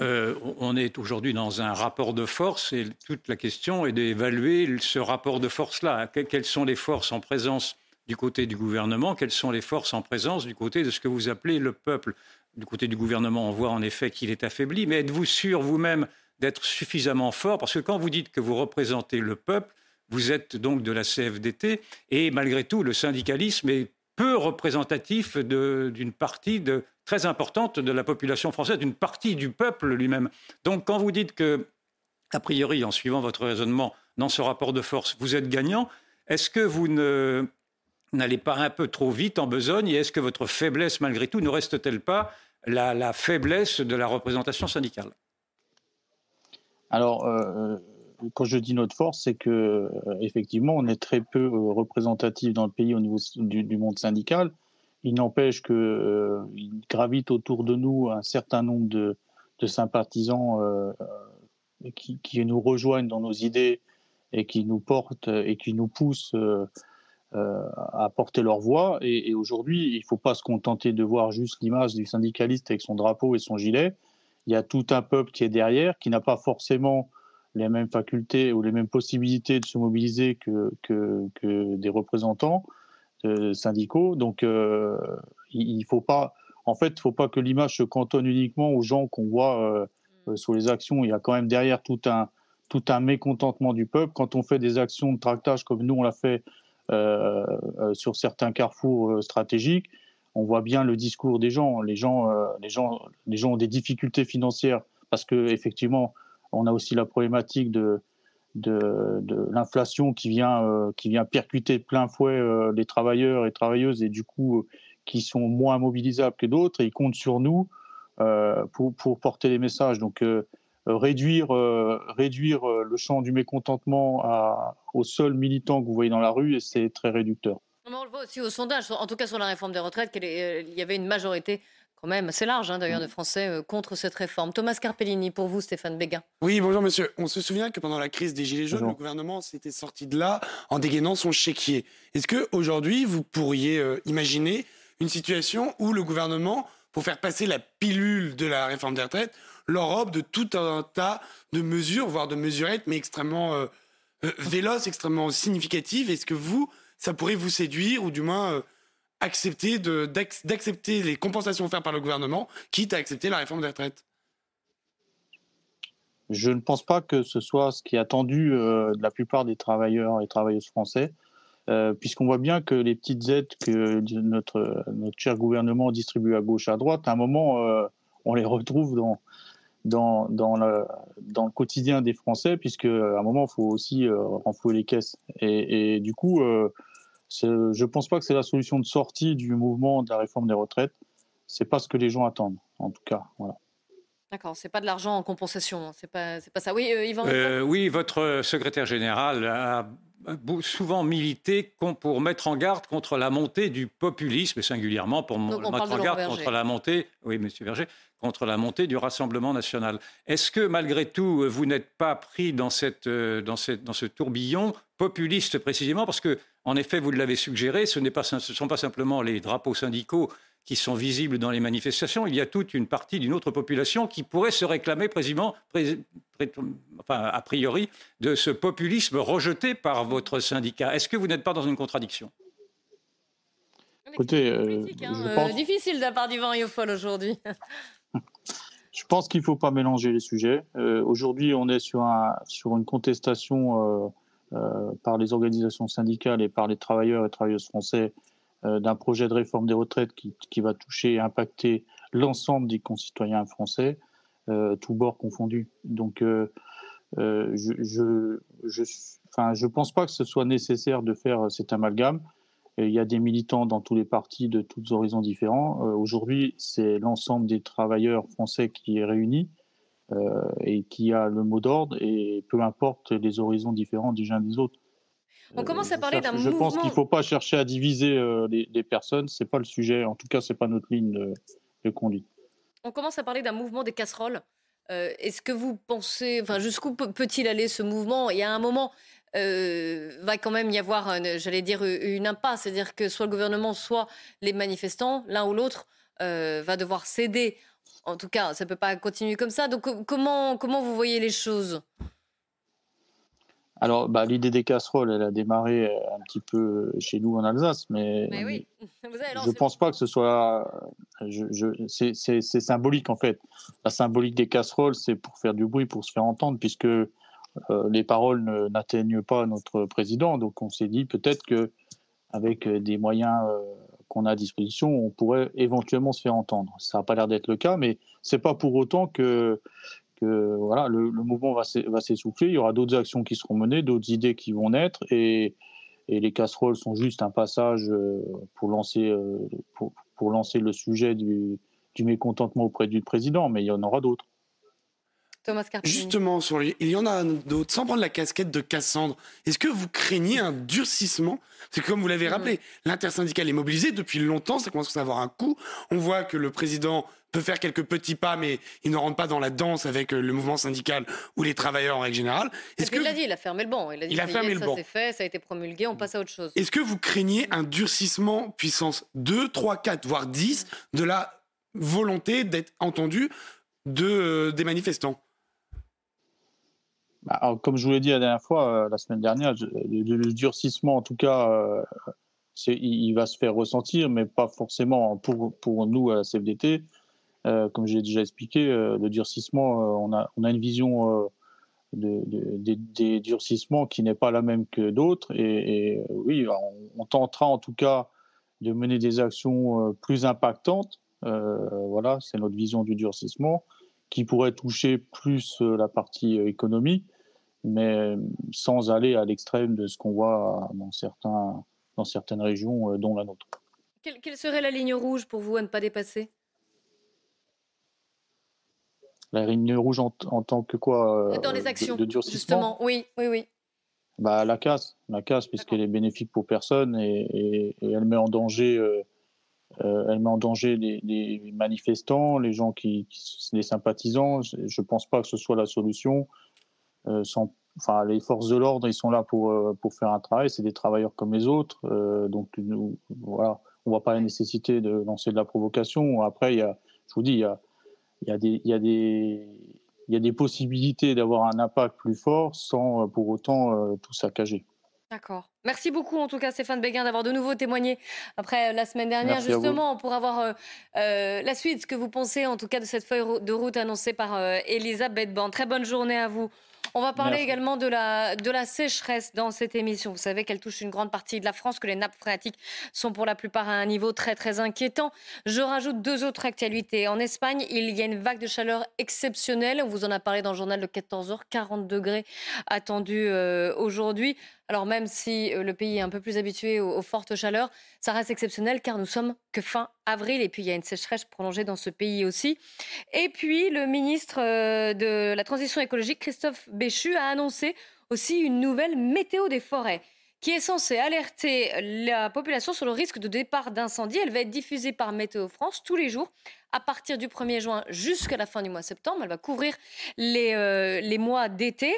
Euh, on est aujourd'hui dans un rapport de force et toute la question est d'évaluer ce rapport de force-là. Quelles sont les forces en présence du côté du gouvernement? Quelles sont les forces en présence du côté de ce que vous appelez le peuple? Du côté du gouvernement, on voit en effet qu'il est affaibli, mais êtes-vous sûr vous-même d'être suffisamment fort? Parce que quand vous dites que vous représentez le peuple, vous êtes donc de la CFDT et malgré tout, le syndicalisme est peu représentatif d'une partie très importante de la population française, d'une partie du peuple lui-même. Donc quand vous dites que, a priori, en suivant votre raisonnement, dans ce rapport de force, vous êtes gagnant, est-ce que vous n'allez pas un peu trop vite en besogne Et est-ce que votre faiblesse, malgré tout, ne reste-t-elle pas la, faiblesse de la représentation syndicale? Alors, euh, quand je dis notre force, c'est que euh, effectivement, on est très peu euh, représentatif dans le pays au niveau du, monde syndical. Il n'empêche qu'il gravite autour de nous un certain nombre de, sympathisants qui, qui, nous rejoignent dans nos idées et qui nous portent et qui nous poussent euh, à porter leur voix. Et, aujourd'hui, il ne faut pas se contenter de voir juste l'image du syndicaliste avec son drapeau et son gilet. Il y a tout un peuple qui est derrière, qui n'a pas forcément les mêmes facultés ou les mêmes possibilités de se mobiliser que, que, des représentants euh, syndicaux. Donc, euh, il, ne faut pas, en fait, il faut pas que l'image se cantonne uniquement aux gens qu'on voit sur les actions. Il y a quand même derrière tout un, tout un mécontentement du peuple. Quand on fait des actions de tractage comme nous on l'a fait euh, euh, sur certains carrefours euh, stratégiques, on voit bien le discours des gens. Les gens, les gens, les gens ont des difficultés financières parce que effectivement, on a aussi la problématique de, de, l'inflation qui vient, qui vient percuter de plein fouet les travailleurs et travailleuses et du coup qui sont moins mobilisables que d'autres et ils comptent sur nous pour, pour, porter les messages. Donc euh, réduire, euh, réduire euh, le champ du mécontentement à, aux seuls militants que vous voyez dans la rue, c'est très réducteur. On le voit aussi au sondage, en tout cas sur la réforme des retraites, qu'il y avait une majorité quand même assez large hein, d'ailleurs de Français contre cette réforme. Thomas Carpellini, pour vous, Stéphane Béguin. Oui, bonjour monsieur. On se souvient que pendant la crise des Gilets jaunes, le gouvernement s'était sorti de là en dégainant son chéquier. Est-ce qu'aujourd'hui, vous pourriez imaginer une situation où le gouvernement, pour faire passer la pilule de la réforme des retraites, l'Europe de tout un tas de mesures, voire de mesurettes, mais extrêmement euh, euh, véloces, extrêmement significatives. Est-ce que vous, ça pourrait vous séduire, ou du moins euh, accepter d'accepter les compensations offertes par le gouvernement, quitte à accepter la réforme des retraites Je ne pense pas que ce soit ce qui est attendu de la plupart des travailleurs et travailleuses français. puisqu'on voit bien que les petites aides que notre, cher gouvernement distribue à gauche, à droite, à un moment, on les retrouve dans, le, quotidien des Français, puisque à un moment, il faut aussi euh, renflouer les caisses. Et, du coup, euh, je ne pense pas que c'est la solution de sortie du mouvement de la réforme des retraites. C'est pas ce que les gens attendent, en tout cas. Voilà. D'accord, c'est pas de l'argent en compensation, c'est pas, pas ça. Oui, euh, Yvan. oui, votre secrétaire général a souvent milité pour mettre en garde contre la montée du populisme, et singulièrement pour mettre en garde contre la montée, oui, Monsieur Verger, contre la montée du Rassemblement national. Est-ce que malgré tout, vous n'êtes pas pris dans, cette, dans, cette, dans ce tourbillon populiste précisément parce que, en effet, vous l'avez suggéré, ce ne sont pas simplement les drapeaux syndicaux qui sont visibles dans les manifestations, il y a toute une partie d'une autre population qui pourrait se réclamer précisément, enfin, a priori, de ce populisme rejeté par votre syndicat. Est-ce que vous n'êtes pas dans une contradiction? Écoutez, euh, hein, euh, difficile de la part d'Yvan Yofol aujourd'hui. [laughs] je pense qu'il ne faut pas mélanger les sujets. Euh, aujourd'hui, on est sur, un, sur une contestation par les organisations syndicales et par les travailleurs et travailleuses français euh, d'un projet de réforme des retraites qui, qui va toucher et impacter l'ensemble des concitoyens français, euh, tous bords confondus. Donc, euh, je, je, je, pense pas que ce soit nécessaire de faire cet amalgame. Il y a des militants dans tous les partis de tous horizons différents. Aujourd'hui, c'est l'ensemble des travailleurs français qui est réuni euh, et qui a le mot d'ordre, et peu importe les horizons différents des uns des autres. On commence à parler d'un mouvement. Je pense qu'il ne faut pas chercher à diviser euh, les, personnes. Ce n'est pas le sujet. En tout cas, ce n'est pas notre ligne de, conduite. On commence à parler d'un mouvement des casseroles. Euh, est-ce que vous pensez, enfin, jusqu'où peut-il aller ce mouvement? Il y a un moment, euh, va quand même y avoir, j'allais dire, une impasse, c'est-à-dire que soit le gouvernement, soit les manifestants, l'un ou l'autre, va devoir céder. En tout cas, ça ne peut pas continuer comme ça. Donc, comment, comment vous voyez les choses? Alors, bah, l'idée des casseroles, elle a démarré euh, un petit peu chez nous en Alsace, mais, oui. [laughs] je ne pense pas que ce soit. c'est symbolique en fait. La symbolique des casseroles, c'est pour faire du bruit, pour se faire entendre, puisque euh, les paroles n'atteignent pas notre président. Donc, on s'est dit peut-être que avec des moyens euh, qu'on a à disposition, on pourrait éventuellement se faire entendre. Ça n'a pas l'air d'être le cas, mais c'est pas pour autant que voilà, le, mouvement va s'essouffler, il y aura d'autres actions qui seront menées, d'autres idées qui vont naître, et, les casseroles sont juste un passage pour lancer, pour, pour lancer le sujet du mécontentement auprès du président, mais il y en aura d'autres. Thomas Justement, sur il y en a d'autres. Sans prendre la casquette de Cassandre, est-ce que vous craignez un durcissement? C'est comme vous l'avez rappelé, l'intersyndicale est mobilisée depuis longtemps, ça commence à avoir un coût. On voit que le président peut faire quelques petits pas, mais il ne rentre pas dans la danse avec le mouvement syndical ou les travailleurs en règle générale. Est-ce que il l'a dit, il a fermé le banc. Il a, dit, il a fermé le banc. Ça fait, ça a été promulgué, on passe à autre chose. Est-ce que vous craignez un durcissement puissance 2, 3, 4, voire 10 de la volonté d'être entendu de, euh, des manifestants? Bah, comme je vous l'ai dit la dernière fois, euh, la semaine dernière, le, durcissement, en tout cas, euh, il, va se faire ressentir, mais pas forcément pour, nous à la CFDT. comme j'ai déjà expliqué, le durcissement, on, a, une vision de, des durcissements qui n'est pas la même que d'autres. Et, oui, on, tentera en tout cas de mener des actions plus impactantes euh, voilà, c'est notre vision du durcissement qui pourrait toucher plus euh, la partie euh, économique, mais sans aller à l'extrême de ce qu'on voit dans, certains, dans certaines régions, dont la nôtre. Quelle, serait la ligne rouge pour vous à ne pas dépasser? La ligne rouge en, tant que quoi Dans les actions, de, durcissement? justement. Oui, oui, oui. Bah, la casse, la casse, puisqu'elle est bénéfique pour personne et, elle met en danger euh, elle met en danger les, manifestants, les gens qui, les sympathisants. Je ne pense pas que ce soit la solution. Euh, enfin, les forces de l'ordre, ils sont là pour, euh, pour faire un travail. C'est des travailleurs comme les autres. donc, nous, voilà, on voit pas la nécessité de lancer de la provocation. Après, y a, je vous dis, il y a, y a y il y a des possibilités d'avoir un impact plus fort sans pour autant tout saccager. D'accord. Merci beaucoup en tout cas Stéphane Béguin d'avoir de nouveau témoigné après euh, la semaine dernière justement pour avoir euh, euh, la suite, ce que vous pensez en tout cas de cette feuille de route annoncée par Elisabeth Borne. Très bonne journée à vous. On va parler également de la, de la sécheresse dans cette émission. Vous savez qu'elle touche une grande partie de la France, que les nappes phréatiques sont pour la plupart à un niveau très très inquiétant. Je rajoute deux autres actualités. En Espagne, il y a une vague de chaleur exceptionnelle. On vous en a parlé dans le journal de 14h, 40 degrés attendus aujourd'hui. Alors même si euh, le pays est un peu plus habitué aux, fortes chaleurs, ça reste exceptionnel car nous sommes que fin avril et puis il y a une sécheresse prolongée dans ce pays aussi. Et puis le ministre euh, de la Transition écologique, Christophe Béchu, a annoncé aussi une nouvelle météo des forêts qui est censée alerter la population sur le risque de départ d'incendie. Elle va être diffusée par Météo France tous les jours à partir du 1er juin jusqu'à la fin du mois de septembre. Elle va couvrir les, euh, les mois d'été.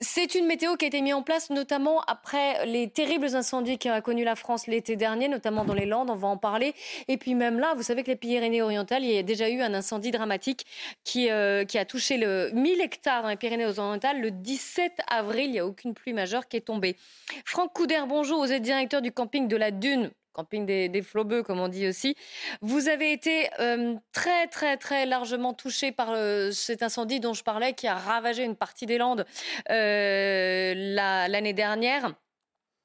C'est une météo qui a été mise en place notamment après les terribles incendies qu'a connu la France l'été dernier, notamment dans les Landes, on va en parler. Et puis même là, vous savez que les Pyrénées-Orientales, il y a déjà eu un incendie dramatique qui, euh, a touché le 1000 hectares dans les Pyrénées-Orientales le 17 avril. Il n'y a aucune pluie majeure qui est tombée. Franck Couder, bonjour, vous êtes directeur du camping de la Dune des, des comme on dit aussi. Vous avez été euh, très, très, très largement touché par euh, cet incendie dont je parlais, qui a ravagé une partie des Landes euh, l'année dernière.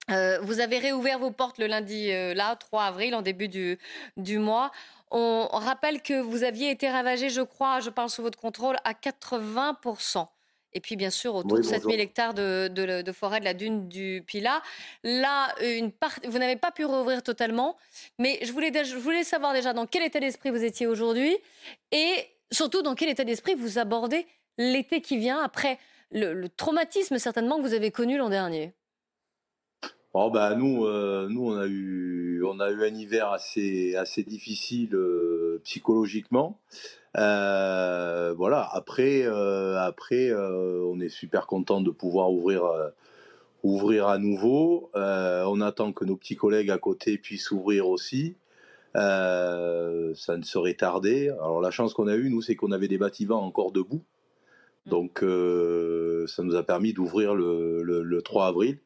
vous avez réouvert vos portes le lundi, là, 3 avril, en début du, du mois. On rappelle que vous aviez été ravagé, je crois, je parle sous votre contrôle, à 80 et puis bien sûr autour de 7000 hectares de, forêt de la dune du Pilat. Là, une part, vous n'avez pas pu rouvrir totalement, mais je voulais, je voulais savoir déjà dans quel état d'esprit vous étiez aujourd'hui et surtout dans quel état d'esprit vous abordez l'été qui vient après le, traumatisme certainement que vous avez connu l'an dernier. Oh bah nous, euh, nous on a eu, on a eu un hiver assez, assez difficile euh, psychologiquement. Euh, voilà. Après, euh, après, euh, on est super content de pouvoir ouvrir, ouvrir à nouveau. on attend que nos petits collègues à côté puissent ouvrir aussi. ça ne serait tardé. Alors la chance qu'on a eue, nous, c'est qu'on avait des bâtiments encore debout. Mmh. Donc ça nous a permis d'ouvrir le, le, 3 avril.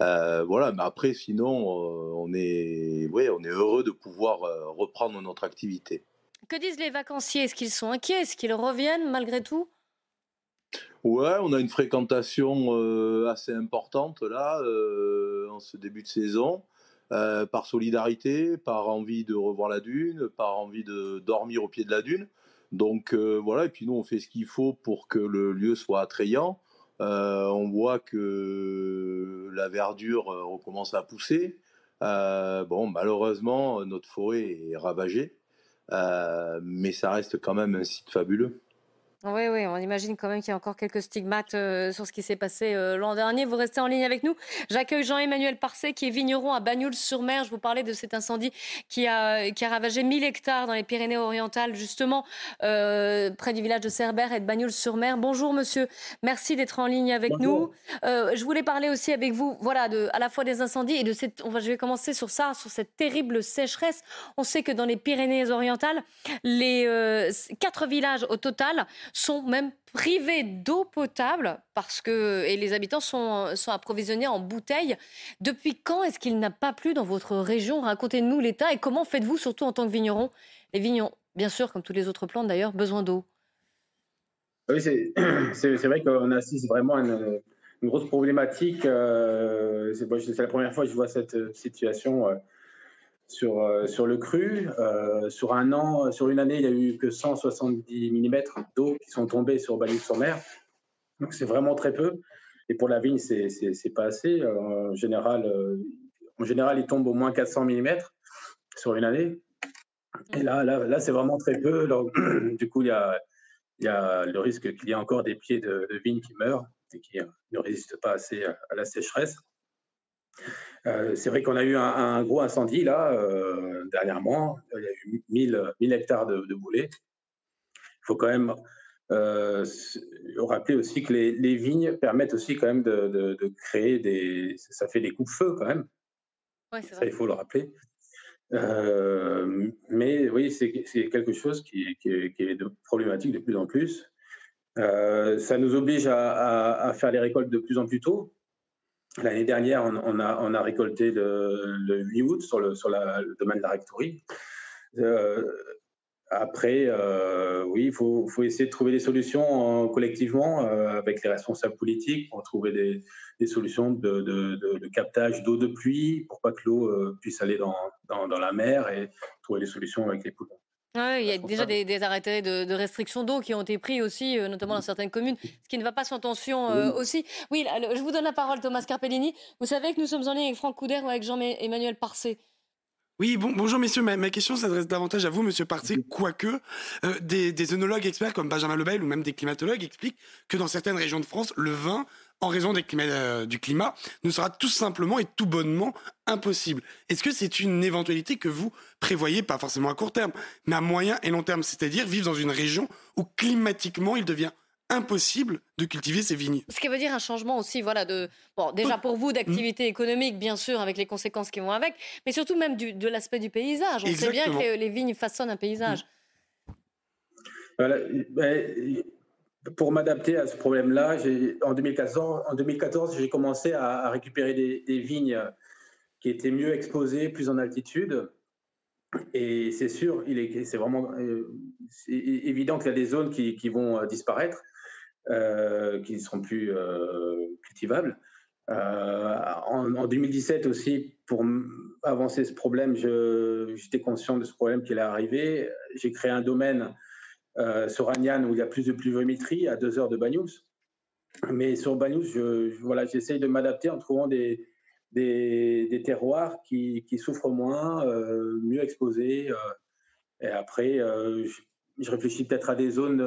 voilà, mais après, sinon, on, est, ouais, on est heureux de pouvoir reprendre notre activité. Que disent les vacanciers? Est-ce qu'ils sont inquiets? Est-ce qu'ils reviennent malgré tout? Ouais, on a une fréquentation euh, assez importante là, euh, en ce début de saison, euh, par solidarité, par envie de revoir la dune, par envie de dormir au pied de la dune. Donc voilà, et puis nous on fait ce qu'il faut pour que le lieu soit attrayant. on voit que la verdure recommence à pousser. bon, malheureusement, notre forêt est ravagée, mais ça reste quand même un site fabuleux. Oui, oui, on imagine quand même qu'il y a encore quelques stigmates euh, sur ce qui s'est passé euh, l'an dernier. Vous restez en ligne avec nous. J'accueille Jean-Emmanuel Parcet, qui est vigneron à Bagnoul-sur-Mer. Je vous parlais de cet incendie qui a, qui a ravagé 1000 hectares dans les Pyrénées-Orientales, justement euh, près du village de Cerbère et de Bagnoul-sur-Mer. Bonjour, monsieur. Merci d'être en ligne avec nous. je voulais parler aussi avec vous, voilà, de, à la fois des incendies et de cette. On va, je vais commencer sur ça, sur cette terrible sécheresse. On sait que dans les Pyrénées-Orientales, les quatre villages au total sont même privés d'eau potable parce que et les habitants sont, sont approvisionnés en bouteilles. Depuis quand est-ce qu'il n'a pas plu dans votre région? Racontez-nous l'état et comment faites-vous, surtout en tant que vigneron? Les vignons, bien sûr, comme toutes les autres plantes d'ailleurs, besoin d'eau. Oui, c'est [clears throat] vrai qu'on assiste vraiment à une, grosse problématique. Euh, c'est la première fois que je vois cette situation. Euh, sur, euh, sur le cru. Euh, sur un an, sur une année, il n'y a eu que 170 mm d'eau qui sont tombés sur Bagnoul-sur-Mer. Donc c'est vraiment très peu. Et pour la vigne, c'est pas assez. Euh, en général, en général, il tombe au moins 400 mm sur une année. Et là, là, c'est vraiment très peu. [clears throat] du coup, il y a le risque qu'il y ait encore des pieds de, vigne qui meurent et qui ne résistent pas assez à la sécheresse. Euh, c'est vrai qu'on a eu un, gros incendie là, euh, dernièrement. Il y a eu 1000, hectares de, de boulets. Il faut quand même euh, rappeler aussi que les, vignes permettent aussi quand même de, créer des. Ça fait des coups de feu quand même. ça, il faut le rappeler. mais oui, c'est quelque chose qui, est problématique de plus en plus. ça nous oblige à, faire les récoltes de plus en plus tôt. L'année dernière, on, a, récolté le, 8 août sur le, domaine de la rectorie. Euh, après, euh, oui, il faut, essayer de trouver des solutions collectivement euh, avec les responsables politiques pour trouver des, solutions de, captage d'eau de pluie pour pas que l'eau puisse aller dans, dans, la mer et trouver des solutions avec les poudres il y a déjà des, arrêtés de, restriction d'eau qui ont été pris aussi, euh, notamment dans certaines communes, ce qui ne va pas sans tension euh, aussi. Oui, je vous donne la parole, Thomas Carpellini. Vous savez que nous sommes en ligne avec Franck Couder ou avec Jean-Emmanuel Parcé. Oui, bon, bonjour messieurs, ma, question s'adresse davantage à vous, monsieur Parcé, quoique euh, des, des œnologues experts comme Benjamin Lebel ou même des climatologues expliquent que dans certaines régions de France, le vin en raison euh, du climat, ne sera tout simplement et tout bonnement impossible. Est-ce que c'est une éventualité que vous prévoyez, pas forcément à court terme, mais à moyen et long terme, c'est-à-dire vivre dans une région où climatiquement il devient impossible de cultiver ces vignes. Ce qui veut dire un changement aussi, voilà, de bon, déjà pour vous d'activité économique, bien sûr, avec les conséquences qui vont avec, mais surtout même de l'aspect du paysage. On sait bien que les vignes façonnent un paysage. Voilà, ben, pour m'adapter à ce problème-là, en 2014, en 2014 j'ai commencé à, récupérer des, vignes qui étaient mieux exposées, plus en altitude. Et c'est sûr, il est, c'est vraiment euh, évident qu'il y a des zones qui, vont euh, disparaître, qui ne seront plus cultivables. en, 2017 aussi, pour avancer ce problème, j'étais conscient de ce problème qui allait arriver. J'ai créé un domaine euh, sur Agnan, où il y a plus de pluviométrie, à deux heures de Bagnous. Mais sur Bagnous, je, voilà, j'essaye de m'adapter en trouvant des, des, terroirs qui, qui, souffrent moins, euh, mieux exposés. Euh. et après, réfléchis peut-être à des zones,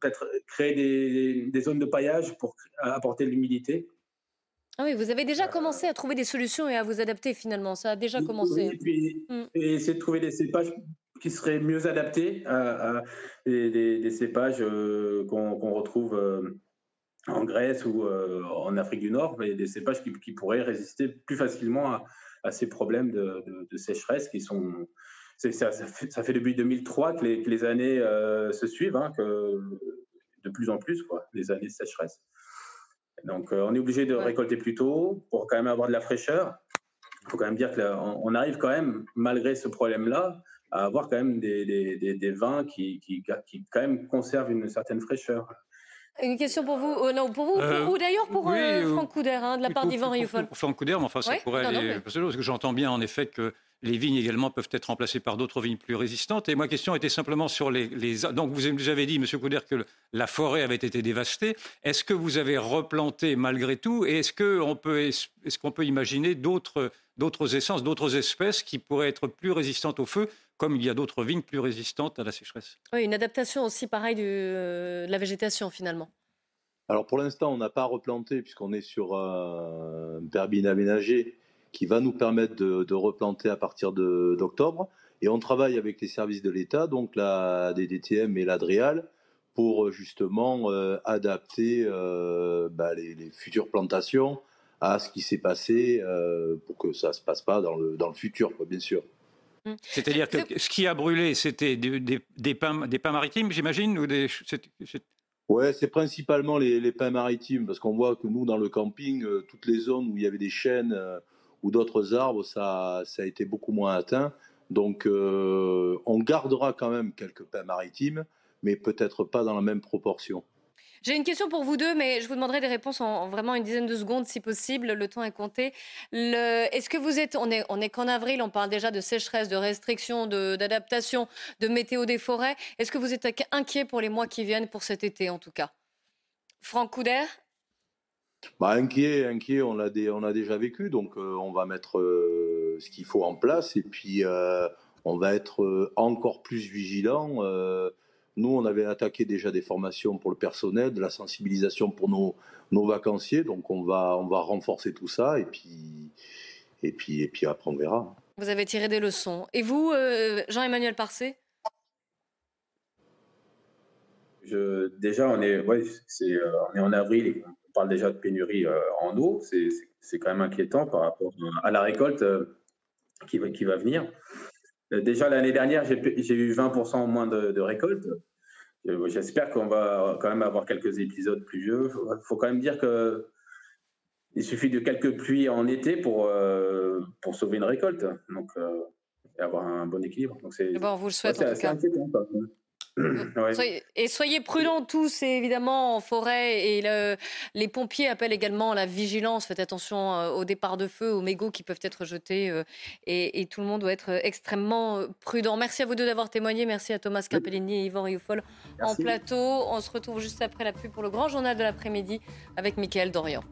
peut-être créer des, des, zones de paillage pour apporter de l'humidité. Ah oui, vous avez déjà commencé à trouver des solutions et à vous adapter finalement. Ça a déjà commencé. et, puis, mm. et essayer de trouver des cépages qui seraient mieux adaptés à, des, cépages euh, qu'on retrouve euh, en Grèce ou euh, en Afrique du Nord, mais des cépages qui, pourraient résister plus facilement à, ces problèmes de, sécheresse qui sont. Ça, ça, fait, ça, fait, depuis 2003 que les, que les années se suivent, hein, que de plus en plus, quoi, les années de sécheresse. Donc, on est obligé de récolter plus tôt pour quand même avoir de la fraîcheur. Il faut quand même dire qu'on arrive quand même, malgré ce problème-là, à avoir quand même des, des, des, vins qui, qui, qui, quand même conservent une certaine fraîcheur. Une question pour vous, euh, non, pour vous, euh, ou d'ailleurs pour euh, Franck Couder, hein, de la part d'Yvan Rioufol. Pour, Franck Couder, mais enfin, ça pourrait aller. Parce que j'entends bien en effet que les vignes également peuvent être remplacées par d'autres vignes plus résistantes. Et ma question était simplement sur les. Donc, vous avez dit, M. Couder, que la forêt avait été dévastée. Est-ce que vous avez replanté malgré tout Et est-ce qu'on peut, est peut imaginer d'autres essences, d'autres espèces qui pourraient être plus résistantes au feu comme il y a d'autres vignes plus résistantes à la sécheresse? Oui, une adaptation aussi pareil de la végétation finalement. Alors pour l'instant, on n'a pas replanté puisqu'on est sur un berbine aménagé qui va nous permettre de, replanter à partir d'octobre. Et on travaille avec les services de l'État, donc la DDTM et l'Adrial, pour justement euh, adapter euh, bah, les, futures plantations à ce qui s'est passé euh, pour que ça ne se passe pas dans le, dans le futur, bien sûr. Mmh. C'est-à-dire que ce qui a brûlé, c'était des, des, des, pins, des pins maritimes, j'imagine ou des, Ouais, c'est principalement les, les, pins maritimes, parce qu'on voit que nous, dans le camping, toutes les zones où il y avait des chênes, ou d'autres arbres, ça, a été beaucoup moins atteint. Donc euh, on gardera quand même quelques pins maritimes, mais peut-être pas dans la même proportion. J'ai une question pour vous deux, mais je vous demanderai des réponses en, vraiment une dizaine de secondes si possible. Le temps est compté. Est-ce que vous êtes, on est, on est qu'en avril, on parle déjà de sécheresse, de restrictions, d'adaptation, de, météo des forêts. Est-ce que vous êtes inquiet pour les mois qui viennent, pour cet été en tout cas? Franck Couder bah, inquiet, inquiet, on a déjà vécu, donc euh, on va mettre euh, ce qu'il faut en place et puis euh, on va être encore plus vigilant. nous, on avait attaqué déjà des formations pour le personnel, de la sensibilisation pour nos, nos vacanciers, donc on va, on va renforcer tout ça et puis, et puis, et puis après on verra. Vous avez tiré des leçons. Et vous, Jean-Emmanuel Parcé Je, déjà, on est, ouais, c'est, on est en avril parle déjà de pénurie euh, en eau. C'est quand même inquiétant par rapport à la récolte euh, qui va, qui va venir. Euh, déjà l'année dernière, j'ai eu 20% moins de, de récolte. J'espère qu'on va quand même avoir quelques épisodes pluvieux. Il faut quand même dire que il suffit de quelques pluies en été pour, pour sauver une récolte. Donc, et avoir un bon équilibre. Donc, c'est, bon, vous le souhaite en tout cas. Et soyez prudents tous, évidemment, en forêt. Et les pompiers appellent également à la vigilance. Faites attention euh, aux départs de feu, aux mégots qui peuvent être jetés. Euh, et, tout le monde doit être extrêmement euh, prudent. Merci à vous deux d'avoir témoigné. Merci à Thomas Carpellini et Yvan Rioufol en plateau. On se retrouve juste après la pub pour le grand journal de l'après-midi avec Mickaël Dorian.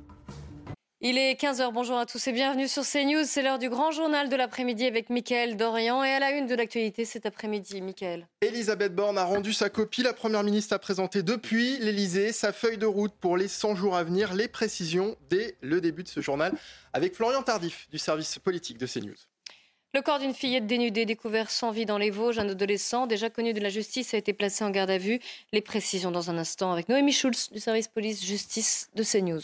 Il est 15h, bonjour à tous et bienvenue sur CNews. C'est l'heure du grand journal de l'après-midi avec Mickaël Dorian. Et à la une de l'actualité cet après-midi, Mickaël. Elisabeth Borne a rendu sa copie. La Première ministre a présenté depuis l'Elysée sa feuille de route pour les 100 jours à venir. Les précisions dès le début de ce journal avec Florian Tardif du service politique de CNews. Le corps d'une fillette dénudée découvert sans vie dans les Vosges, un adolescent déjà connu de la justice a été placé en garde à vue. Les précisions dans un instant avec Noémie Schulz du service police-justice de CNews.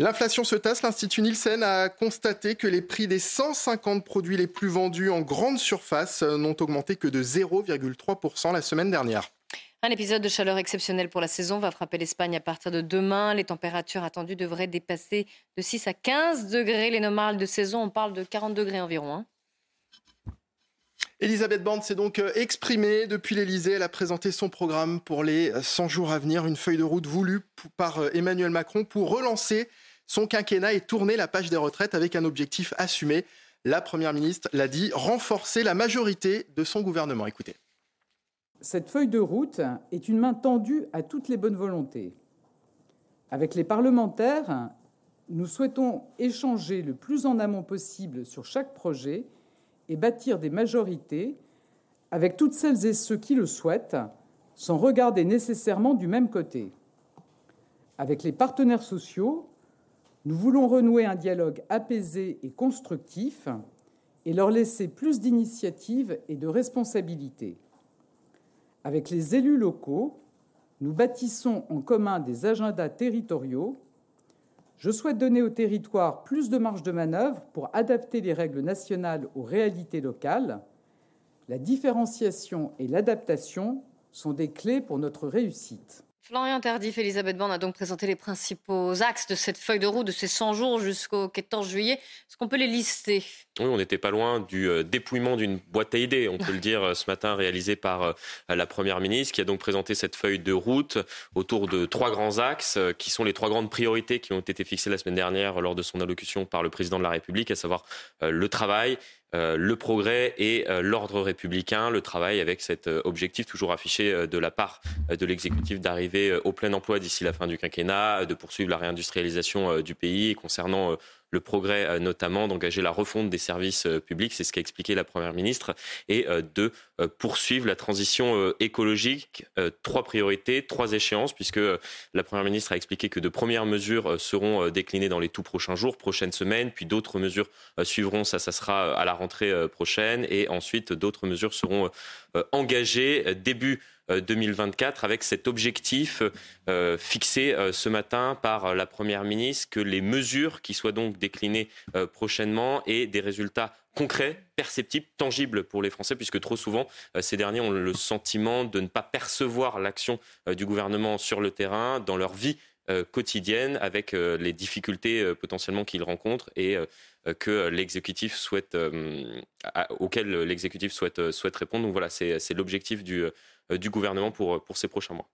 L'inflation se tasse. L'Institut Nielsen a constaté que les prix des 150 produits les plus vendus en grande surface n'ont augmenté que de 0,3% la semaine dernière. Un épisode de chaleur exceptionnel pour la saison va frapper l'Espagne à partir de demain. Les températures attendues devraient dépasser de 6 à 15 degrés. Les normales de saison, on parle de 40 degrés environ. Hein. Elisabeth Borne s'est donc euh, exprimée depuis l'Elysée. Elle a présenté son programme pour les 100 jours à venir, une feuille de route voulue par euh, Emmanuel Macron pour relancer son quinquennat et tourner la page des retraites avec un objectif assumé. La Première ministre l'a dit, renforcer la majorité de son gouvernement. Écoutez. Cette feuille de route est une main tendue à toutes les bonnes volontés. Avec les parlementaires, nous souhaitons échanger le plus en amont possible sur chaque projet et bâtir des majorités avec toutes celles et ceux qui le souhaitent, sans regarder nécessairement du même côté. Avec les partenaires sociaux, nous voulons renouer un dialogue apaisé et constructif et leur laisser plus d'initiative et de responsabilité. Avec les élus locaux, nous bâtissons en commun des agendas territoriaux. Je souhaite donner aux territoires plus de marge de manœuvre pour adapter les règles nationales aux réalités locales. La différenciation et l'adaptation sont des clés pour notre réussite. Florian Tardif, Elisabeth Borne a donc présenté les principaux axes de cette feuille de route de ces 100 jours jusqu'au 14 juillet. Est-ce qu'on peut les lister? Oui, on n'était pas loin du euh, dépouillement d'une boîte à idées, on peut le dire euh, ce matin, réalisé par euh, la Première ministre, qui a donc présenté cette feuille de route autour de trois grands axes, qui sont les trois grandes priorités qui ont été fixées la semaine dernière lors de son allocution par le président de la République, à savoir le travail, le progrès et l'ordre républicain, le travail avec cet objectif toujours affiché de la part de l'exécutif d'arriver au plein emploi d'ici la fin du quinquennat, de poursuivre la réindustrialisation du pays. Concernant le progrès euh, notamment, d'engager la refonte des services euh, publics, c'est ce qu'a expliqué la Première ministre, et euh, de poursuivre la transition écologique. Trois priorités, trois échéances, puisque la Première ministre a expliqué que de premières mesures seront déclinées dans les tout prochains jours, prochaines semaines, puis d'autres mesures suivront, ça, ça sera à la rentrée prochaine, et ensuite d'autres mesures seront engagées début 2024 avec cet objectif euh, fixé euh, ce matin par la Première ministre que les mesures qui soient donc déclinées euh, prochainement aient des résultats concrets, perceptibles, tangibles pour les Français, puisque trop souvent, ces derniers ont le sentiment de ne pas percevoir l'action du gouvernement sur le terrain, dans leur vie quotidienne, avec les difficultés potentiellement qu'ils rencontrent et que l'exécutif souhaite, auquel l'exécutif souhaite, souhaite répondre. Donc voilà, c'est l'objectif du euh, du gouvernement pour, pour ces prochains mois.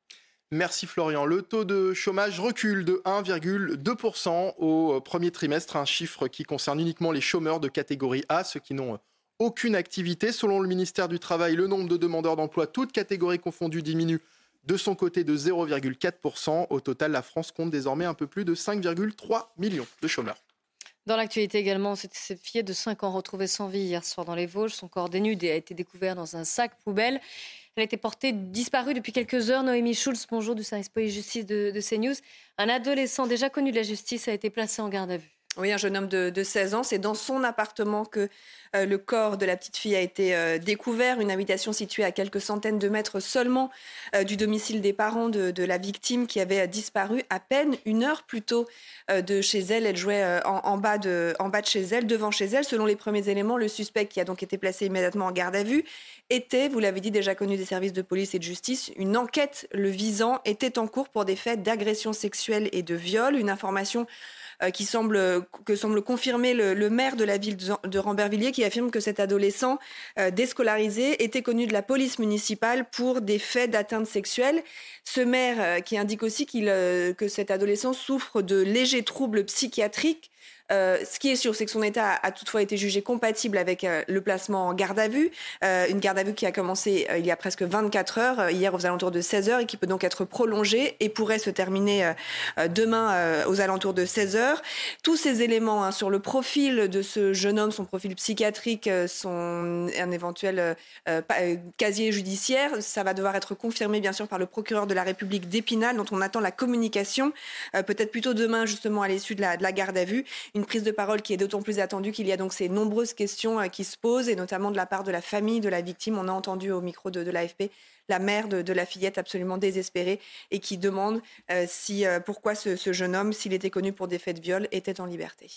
Merci Florian. Le taux de chômage recule de 1,2% au euh, premier trimestre, un chiffre qui concerne uniquement les chômeurs de catégorie A, ceux qui n'ont euh, aucune activité. Selon le ministère du Travail, le nombre de demandeurs d'emploi, toutes catégories confondues, diminue de son côté de 0,4%. Au total, la France compte désormais un peu plus de 5,3 millions de chômeurs. Dans l'actualité également, cette fille de 5 ans retrouvée sans vie hier soir dans les Vosges. Son corps dénudé a été découvert dans un sac poubelle. Elle a été portée disparue depuis quelques heures. Noémie Schulz, bonjour du service police-justice de, de CNews. Un adolescent déjà connu de la justice a été placé en garde à vue. Oui, un jeune homme de, 16 ans. C'est dans son appartement que euh, le corps de la petite fille a été euh, découvert. Une habitation située à quelques centaines de mètres seulement euh, du domicile des parents de, la victime qui avait disparu à peine une heure plus tôt de chez elle. Elle jouait en, bas de, en bas de chez elle, devant chez elle. Selon les premiers éléments, le suspect qui a donc été placé immédiatement en garde à vue était, vous l'avez dit, déjà connu des services de police et de justice. Une enquête le visant était en cours pour des faits d'agression sexuelle et de viol. Une information qui semble, que semble confirmer le, maire de la ville de Rambervilliers qui affirme que cet adolescent euh, déscolarisé était connu de la police municipale pour des faits d'atteinte sexuelle. Ce maire euh, qui indique aussi que cet adolescent souffre de légers troubles psychiatriques euh, ce qui est sûr, c'est que son état a, toutefois été jugé compatible avec euh, le placement en garde à vue. Euh, une garde à vue qui a commencé il y a presque 24 heures, hier aux alentours de 16 heures, et qui peut donc être prolongée et pourrait se terminer demain aux alentours de 16 heures. Tous ces éléments hein, sur le profil de ce jeune homme, son profil psychiatrique, son un éventuel casier judiciaire, ça va devoir être confirmé bien sûr par le procureur de la République d'Épinal, dont on attend la communication, peut-être plutôt demain justement à l'issue de la, de la garde à vue prise de parole qui est d'autant plus attendue qu'il y a donc ces nombreuses questions euh, qui se posent, et notamment de la part de la famille de la victime. On a entendu au micro de, l'AFP la mère de, la fillette absolument désespérée et qui demande euh, si, euh, pourquoi ce, ce jeune homme, s'il était connu pour des faits de viol, était en liberté.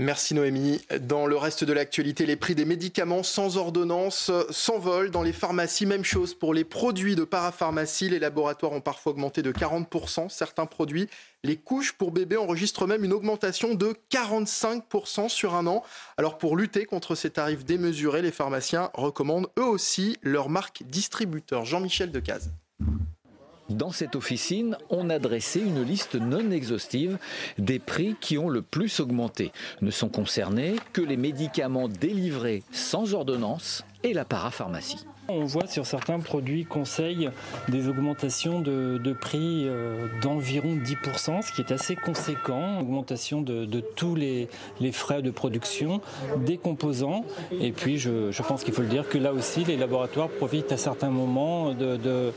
Merci Noémie. Dans le reste de l'actualité, les prix des médicaments sans ordonnance s'envolent dans les pharmacies. Même chose pour les produits de parapharmacie. Les laboratoires ont parfois augmenté de 40%. Certains produits, les couches pour bébés enregistrent même une augmentation de 45% sur un an. Alors pour lutter contre ces tarifs démesurés, les pharmaciens recommandent eux aussi leur marque distributeur. Jean-Michel Decaze. Dans cette officine, on a dressé une liste non exhaustive des prix qui ont le plus augmenté. Ne sont concernés que les médicaments délivrés sans ordonnance et la parapharmacie. On voit sur certains produits conseils des augmentations de, prix euh, d'environ 10%, ce qui est assez conséquent. Augmentation de, tous les, frais de production, des composants. Et puis je, pense qu'il faut le dire que là aussi, les laboratoires profitent à certains moments de,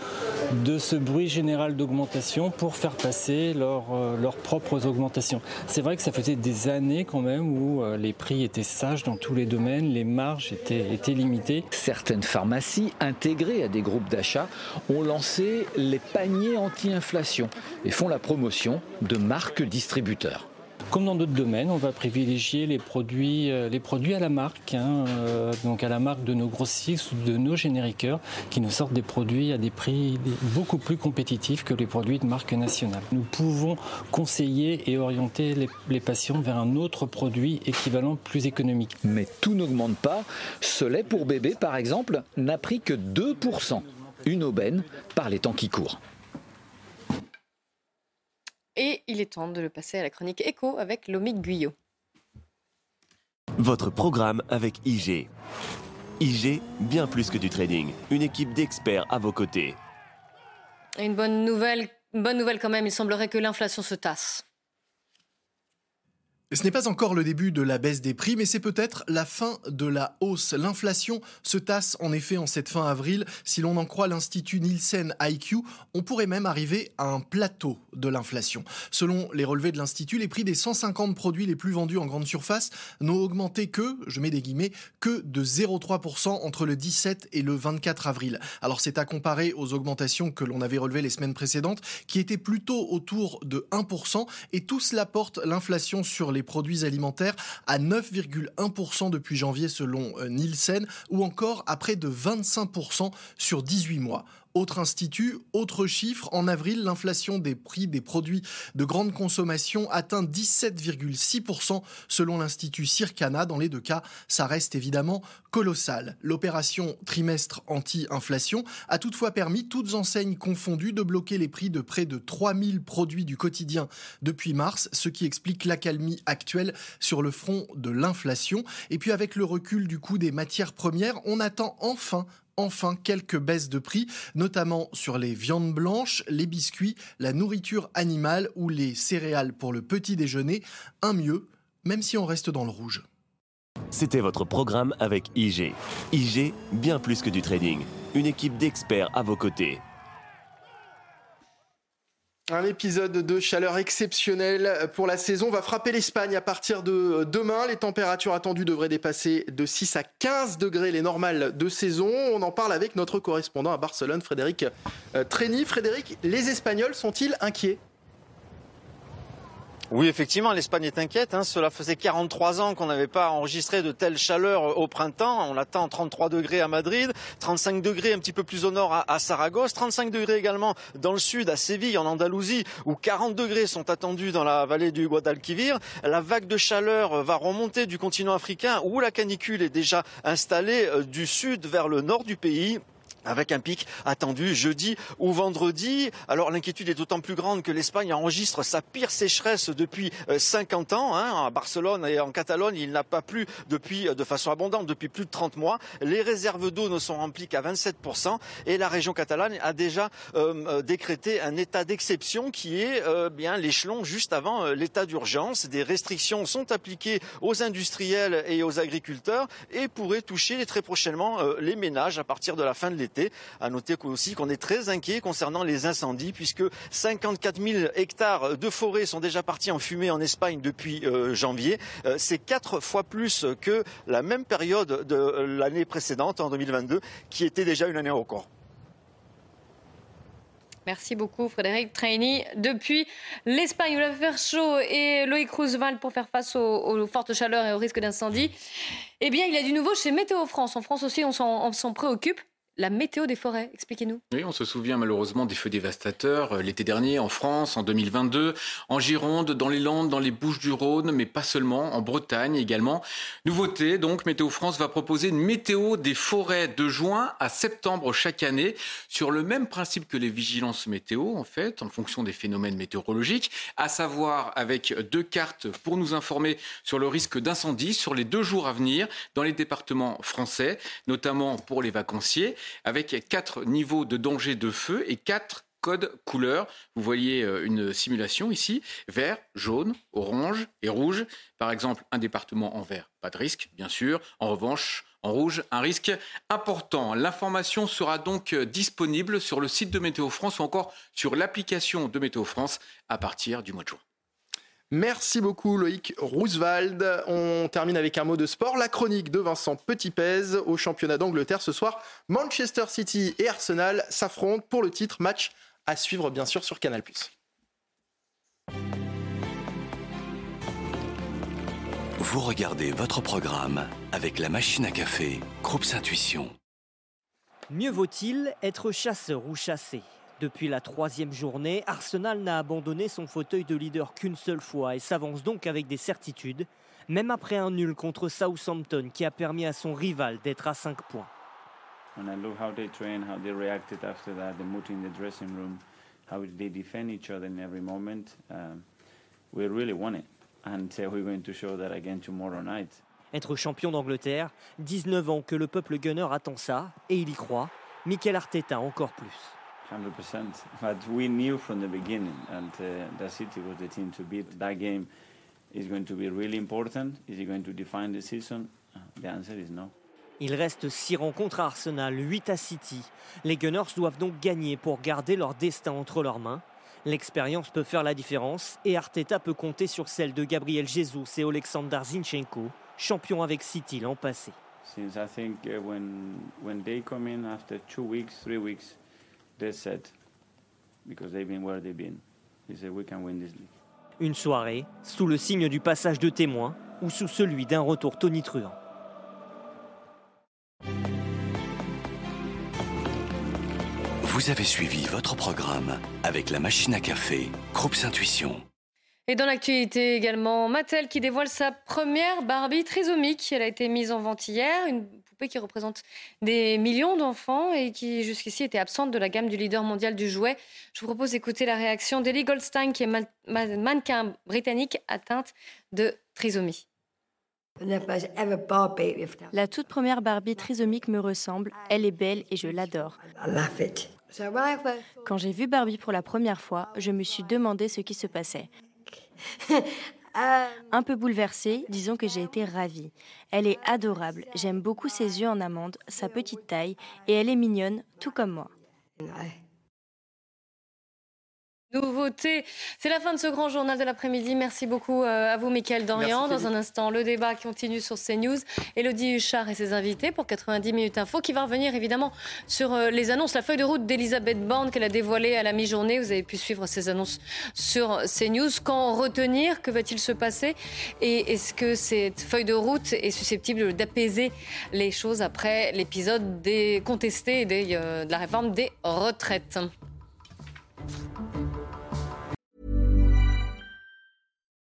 ce bruit général d'augmentation pour faire passer euh, leurs propres augmentations. C'est vrai que ça faisait des années quand même où euh, les prix étaient sages dans tous les domaines, les marges étaient, étaient limitées. Certaines pharmacies intégrés à des groupes d'achat ont lancé les paniers anti-inflation et font la promotion de marques distributeurs. Comme dans d'autres domaines, on va privilégier les produits, euh, à la marque, hein, euh, donc à la marque de nos grossistes ou de nos génériqueurs, qui nous sortent des produits à des prix beaucoup plus compétitifs que les produits de marque nationale. Nous pouvons conseiller et orienter les, les patients vers un autre produit équivalent plus économique. Mais tout n'augmente pas. Ce lait pour bébé, par exemple, n'a pris que 2%. Une aubaine par les temps qui courent. Et il est temps de le passer à la chronique écho avec Lomique Guyot. Votre programme avec IG. IG, bien plus que du trading. Une équipe d'experts à vos côtés. une bonne nouvelle, une bonne nouvelle quand même, il semblerait que l'inflation se tasse. Ce n'est pas encore le début de la baisse des prix, mais c'est peut-être la fin de la hausse. L'inflation se tasse en effet en cette fin avril. Si l'on en croit l'Institut Nielsen IQ, on pourrait même arriver à un plateau de l'inflation. Selon les relevés de l'Institut, les prix des 150 produits les plus vendus en grande surface n'ont augmenté que, je mets des guillemets, que de 0,3% entre le 17 et le 24 avril. Alors c'est à comparer aux augmentations que l'on avait relevées les semaines précédentes, qui étaient plutôt autour de 1%, et tout cela porte l'inflation sur les produits alimentaires à 9,1% depuis janvier selon euh, Nielsen ou encore à près de 25% sur 18 mois. Autre institut, autre chiffre, en avril, l'inflation des prix des produits de grande consommation atteint 17,6% selon l'institut Circana. Dans les deux cas, ça reste évidemment colossal. L'opération trimestre anti-inflation a toutefois permis, toutes enseignes confondues, de bloquer les prix de près de 3000 produits du quotidien depuis mars, ce qui explique l'accalmie actuelle sur le front de l'inflation. Et puis avec le recul du coût des matières premières, on attend enfin enfin quelques baisses de prix, notamment sur les viandes blanches, les biscuits, la nourriture animale ou les céréales pour le petit déjeuner. Un mieux, même si on reste dans le rouge. C'était votre programme avec IG. IG, bien plus que du trading. Une équipe d'experts à vos côtés. Un épisode de chaleur exceptionnel pour la saison va frapper l'Espagne à partir de demain. Les températures attendues devraient dépasser de 6 à 15 degrés les normales de saison. On en parle avec notre correspondant à Barcelone, Frédéric euh, Trény. Frédéric, les Espagnols sont-ils inquiets? Oui, effectivement, l'Espagne est inquiète. Hein. Cela faisait 43 ans qu'on n'avait pas enregistré de telle chaleur au printemps. On attend 33 degrés à Madrid, 35 degrés un petit peu plus au nord à, Saragosse, 35 degrés également dans le sud à Séville, en Andalousie, où 40 degrés sont attendus dans la vallée du Guadalquivir. La vague de chaleur va remonter du continent africain, où la canicule est déjà installée euh, du sud vers le nord du pays avec un pic attendu jeudi ou vendredi. Alors l'inquiétude est d'autant plus grande que l'Espagne enregistre sa pire sécheresse depuis 50 euh, ans. Hein. À Barcelone et en Catalogne, il n'a pas plu depuis, euh, de façon abondante depuis plus de 30 mois. Les réserves d'eau ne sont remplies qu'à 27% et la région catalane a déjà euh, décrété un état d'exception qui est bien l'échelon juste avant l'état d'urgence. Des restrictions sont appliquées aux industriels et aux agriculteurs et pourraient toucher très prochainement les ménages à partir de la fin de l'été à noter aussi qu'on est très inquiet concernant les incendies puisque 54 000 hectares de forêt sont déjà partis en fumée en Espagne depuis euh, janvier. Euh, c'est quatre fois plus que la même période de l'année précédente, en 2022, qui était déjà une année record. Merci beaucoup Frédéric Traini. Depuis l'Espagne, où la faire chaud et Loïc Roosevelt pour faire face aux, fortes chaleurs et aux risques d'incendie. Eh bien, il y a du nouveau chez Météo France. En France aussi, on s'en préoccupe la météo des forêts. Expliquez-nous. Oui, on se souvient malheureusement des feux dévastateurs euh, l'été dernier en France, en 2022, en Gironde, dans les Landes, dans les Bouches-du-Rhône, mais pas seulement, en Bretagne également. Nouveauté, donc, Météo France va proposer une météo des forêts de juin à septembre chaque année, sur le même principe que les vigilances météo, en fait, en fonction des phénomènes météorologiques, à savoir avec deux cartes pour nous informer sur le risque d'incendie sur les deux jours à venir dans les départements français, notamment pour les vacanciers avec quatre niveaux de danger de feu et quatre codes couleurs. Vous voyez euh, une simulation ici, vert, jaune, orange et rouge. Par exemple, un département en vert, pas de risque, bien sûr. En revanche, en rouge, un risque important. L'information sera donc disponible sur le site de Météo France ou encore sur l'application de Météo France à partir du mois de juin. Merci beaucoup Loïc Roosevelt. On termine avec un mot de sport. La chronique de Vincent Petitpez au championnat d'Angleterre ce soir. Manchester City et Arsenal s'affrontent pour le titre. Match à suivre bien sûr sur Canal+. Vous regardez votre programme avec la machine à café, Groupe Intuition. Mieux vaut-il être chasseur ou chassé? Depuis la troisième journée, Arsenal n'a abandonné son fauteuil de leader qu'une seule fois et s'avance donc avec des certitudes, même après un nul contre Southampton qui a permis à son rival d'être à 5 points. When I look how they train, how they reacted after that, the mood in the dressing room, how they defend each other in every moment, um, we really won it. And uh, we're going to show that again tomorrow night. Être champion d'Angleterre, 19 ans que le peuple gunner attend ça, et il y croit. Mikel Arteta encore plus. 100%. But we knew from the beginning, and uh, the City was the team to beat. That game is going to be really important. Is it going to define the season? The answer is no. Il reste 6 rencontres à Arsenal, 8 à City. Les Gunners doivent donc gagner pour garder leur destin entre leurs mains. L'expérience peut faire la différence et Arteta peut compter sur celle de Gabriel Jesus et Alexander Zinchenko, champions avec City l'an passé. Since I think uh, when when they come in after two weeks, three weeks, they're set because they've been where they've been. They say we can win this league. Une soirée sous le signe du passage de témoin ou sous celui d'un retour tonitruant. Vous avez suivi votre programme avec la machine à café, Groupe Intuition. Et dans l'actualité également, Mattel qui dévoile sa première Barbie trisomique. Elle a été mise en vente hier, une poupée qui représente des millions d'enfants et qui jusqu'ici était absente de la gamme du leader mondial du jouet. Je vous propose d'écouter la réaction d'Ellie Goldstein qui est mannequin britannique atteinte de trisomie. La toute première Barbie trisomique me ressemble, elle est belle et je l'adore. Quand j'ai vu Barbie pour la première fois, je me suis demandé ce qui se passait. [laughs] Un peu bouleversée, disons que j'ai été ravie. Elle est adorable, j'aime beaucoup ses yeux en amande, sa petite taille, et elle est mignonne, tout comme moi. Nouveauté, c'est la fin de ce grand journal de l'après-midi. Merci beaucoup euh, à vous, Mickaël Dorian. Dans un instant, le débat continue sur CNews. Elodie Huchard et ses invités pour 90 minutes info, qui va revenir évidemment sur euh, les annonces, la feuille de route d'Elisabeth Borne qu'elle a dévoilée à la mi-journée. Vous avez pu suivre ces annonces sur CNews. Quand retenir? Que va-t-il se passer? Et est-ce que cette feuille de route est susceptible d'apaiser les choses après l'épisode des contestés euh, de la réforme des retraites?